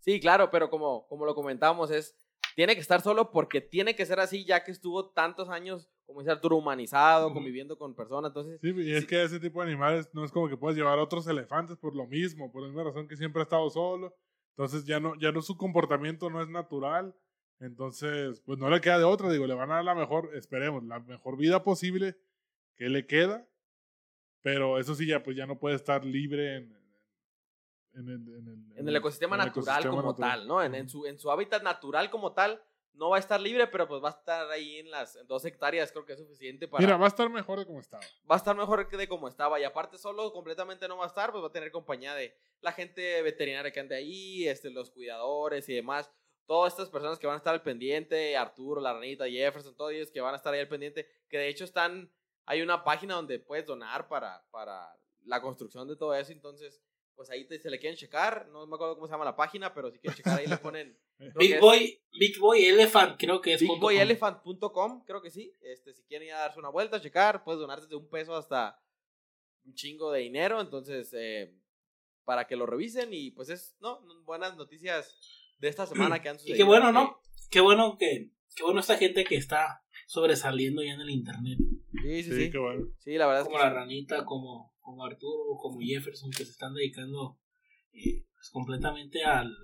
Sí, claro, pero como, como lo comentamos, es, tiene que estar solo porque tiene que ser así, ya que estuvo tantos años, como dice Arturo, humanizado, Ujú. conviviendo con personas. Entonces, Sí, y es Sí. que ese tipo de animales no es como que puedas llevar a otros elefantes por lo mismo, por la misma razón que siempre ha estado solo. Entonces ya no, ya no su comportamiento no es natural. Entonces, pues no le queda de otra, digo, le van a dar la mejor, esperemos, la mejor vida posible que le queda. Pero eso sí, ya pues ya no puede estar libre en, en, el, en el- en el ecosistema en el natural ecosistema como natural. tal, ¿no? En, en su, en su hábitat natural como tal, no va a estar libre, pero pues va a estar ahí en las dos hectáreas, creo que es suficiente para... Mira, va a estar mejor de como estaba. va a estar mejor de como estaba. Y aparte, solo completamente no va a estar, pues va a tener compañía de la gente veterinaria que anda ahí, este, los cuidadores y demás. Todas estas personas que van a estar al pendiente, Arturo, la ranita, Jefferson, todos ellos que van a estar ahí al pendiente, que de hecho están, hay una página donde puedes donar para, para la construcción de todo eso, entonces, pues ahí te, se le quieren checar, no me acuerdo cómo se llama la página, pero si quieren checar ahí le ponen [LAUGHS] Big es- Boy, Big Boy Elephant, creo que es. punto com. BigBoyElephant.com, creo que sí. Este, si quieren ir a darse una vuelta, checar, puedes donar desde un peso hasta un chingo de dinero. Entonces, eh, para que lo revisen y pues es, ¿no? Buenas noticias de esta semana que han [CLEARS THROAT] Y sucedido. qué bueno, ¿no? Qué bueno que. Qué bueno esta gente que está sobresaliendo ya en el internet. Sí, sí, Sí, sí. qué bueno. Sí, la verdad es Como que la sí. ranita, como, como Arturo, como Jefferson, que se están dedicando eh, pues, completamente al.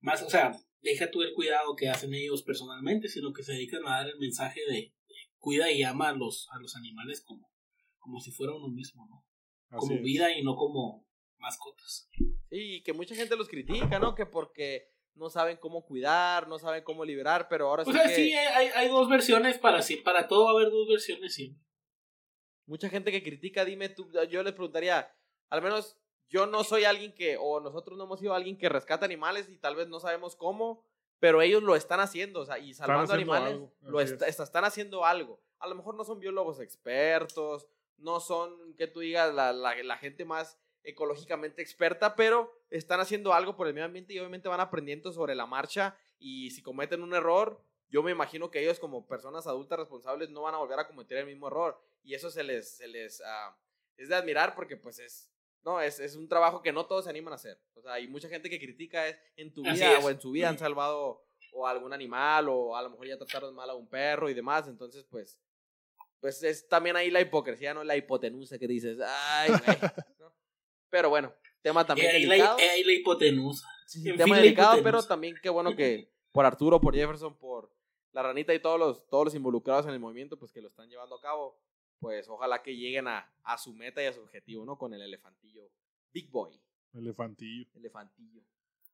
Más, o sea, deja tú el cuidado que hacen ellos personalmente, sino que se dedican a dar el mensaje de, de cuida y ama a los, a los animales como, como si fuera uno mismo, ¿no? Así como es. vida y no como mascotas. Sí, y que mucha gente los critica, ¿no? Que porque no saben cómo cuidar, no saben cómo liberar, pero ahora O sí sea, que sí, hay, hay dos versiones para sí, para todo va a haber dos versiones siempre. Mucha gente que critica, dime tú, yo les preguntaría, al menos yo no soy alguien que, o nosotros no hemos sido alguien que rescata animales y tal vez no sabemos cómo, pero ellos lo están haciendo, o sea, y salvando animales, algo, lo est- están haciendo algo. A lo mejor no son biólogos expertos, no son, que tú digas, la, la, la gente más ecológicamente experta, pero están haciendo algo por el medio ambiente y obviamente van aprendiendo sobre la marcha y si cometen un error, yo me imagino que ellos como personas adultas responsables no van a volver a cometer el mismo error y eso se les, se les ah, es de admirar porque pues es, no, es, es un trabajo que no todos se animan a hacer. O sea, hay mucha gente que critica es, en tu Así vida es. o en su vida han salvado o a algún animal, o a lo mejor ya trataron mal a un perro y demás. Entonces, pues, pues es también ahí la hipocresía, ¿no? La hipotenusa que dices, ay, güey. [LAUGHS] ¿no? Pero bueno, tema también Eh, delicado. eh, la hipotenusa. Sí, tema fin, la delicado, hipotenusa. pero también qué bueno que [LAUGHS] por Arturo, por Jefferson, por la ranita y todos los, todos los involucrados en el movimiento, pues que lo están llevando a cabo, pues ojalá que lleguen a, a su meta y a su objetivo, ¿no? Con el elefantillo. Big Boy, Elefantillo. elefantillo.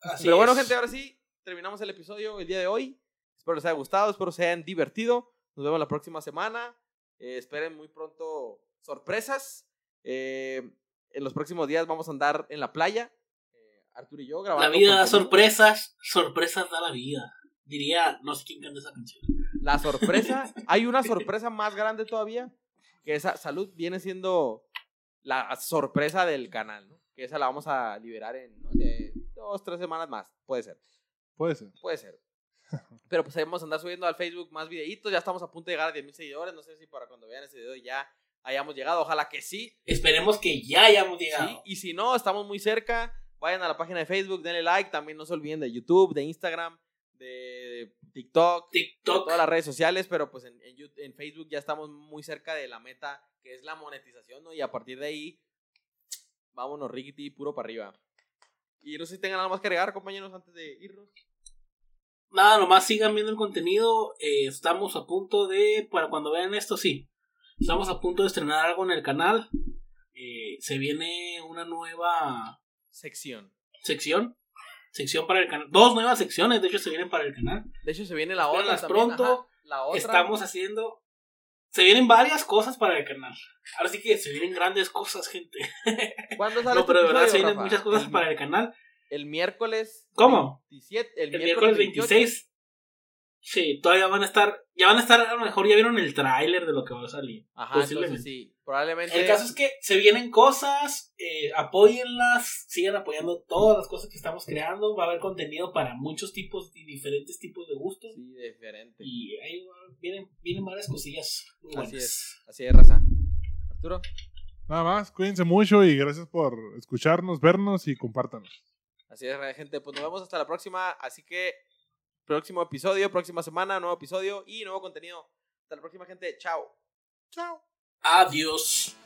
Así Pero bueno, es. gente, ahora sí, terminamos el episodio el día de hoy. Espero les haya gustado, espero se hayan divertido. Nos vemos la próxima semana. Eh, esperen muy pronto sorpresas. Eh, en los próximos días vamos a andar en la playa. eh, Arturo y yo grabando. La vida da sorpresas, sorpresas da la vida. Diría, no sé quién canta esa canción. La sorpresa, [LAUGHS] hay una sorpresa más grande todavía, que esa salud viene siendo la sorpresa del canal, ¿no? Que esa la vamos a liberar en no sé, dos, tres semanas más, puede ser, Puede ser. puede ser. [LAUGHS] Pero pues a andar subiendo al Facebook más videitos, ya estamos a punto de llegar a 10 mil seguidores, no sé si para cuando vean ese video ya hayamos llegado, ojalá que sí, Esperemos que ya hayamos llegado. sí, y si no, estamos muy cerca, vayan a la página de Facebook, denle like, también no se olviden de YouTube, de Instagram, de TikTok, de TikTok. todas las redes sociales, pero pues en, en, Facebook ya estamos muy cerca de la meta, que es la monetización, ¿no? Y a partir de ahí, vámonos, Rickety, puro para arriba. Y no sé si tengan algo más que agregar, compañeros, antes de irnos. Nada, nomás sigan viendo el contenido. eh, estamos a punto de, para cuando vean esto, sí. Estamos a punto de estrenar algo en el canal. eh, se viene una nueva Sección. sección. Sección para el canal. Dos nuevas secciones, de hecho, se vienen para el canal. De hecho, se viene la otra también, pronto. ajá, la otra. Estamos haciendo. Se vienen varias cosas para el canal. Ahora sí que se vienen grandes cosas, gente. [LAUGHS] ¿Cuándo sale No, este pero de verdad se vienen Rafa? muchas cosas el, para el canal. el miércoles. ¿Cómo? 27, el, El miércoles 28. 26. Sí, todavía van a estar. Ya van a estar, a lo mejor ya vieron el tráiler de lo que va a salir. Ajá, posiblemente. sí. Probablemente. El caso es que se vienen cosas, eh, apóyenlas, sigan apoyando todas las cosas que estamos creando. Va a haber contenido para muchos tipos y diferentes tipos de gustos. Sí, diferente. Y ahí va- vienen, vienen varias cosillas. muy Así es. Así es, raza. Arturo. Nada más, cuídense mucho y gracias por escucharnos, vernos y compártanos. Así es, gente. Pues nos vemos hasta la próxima. Así que, próximo episodio, próxima semana, nuevo episodio y nuevo contenido. Hasta la próxima, gente. Chao. Chao. Adiós.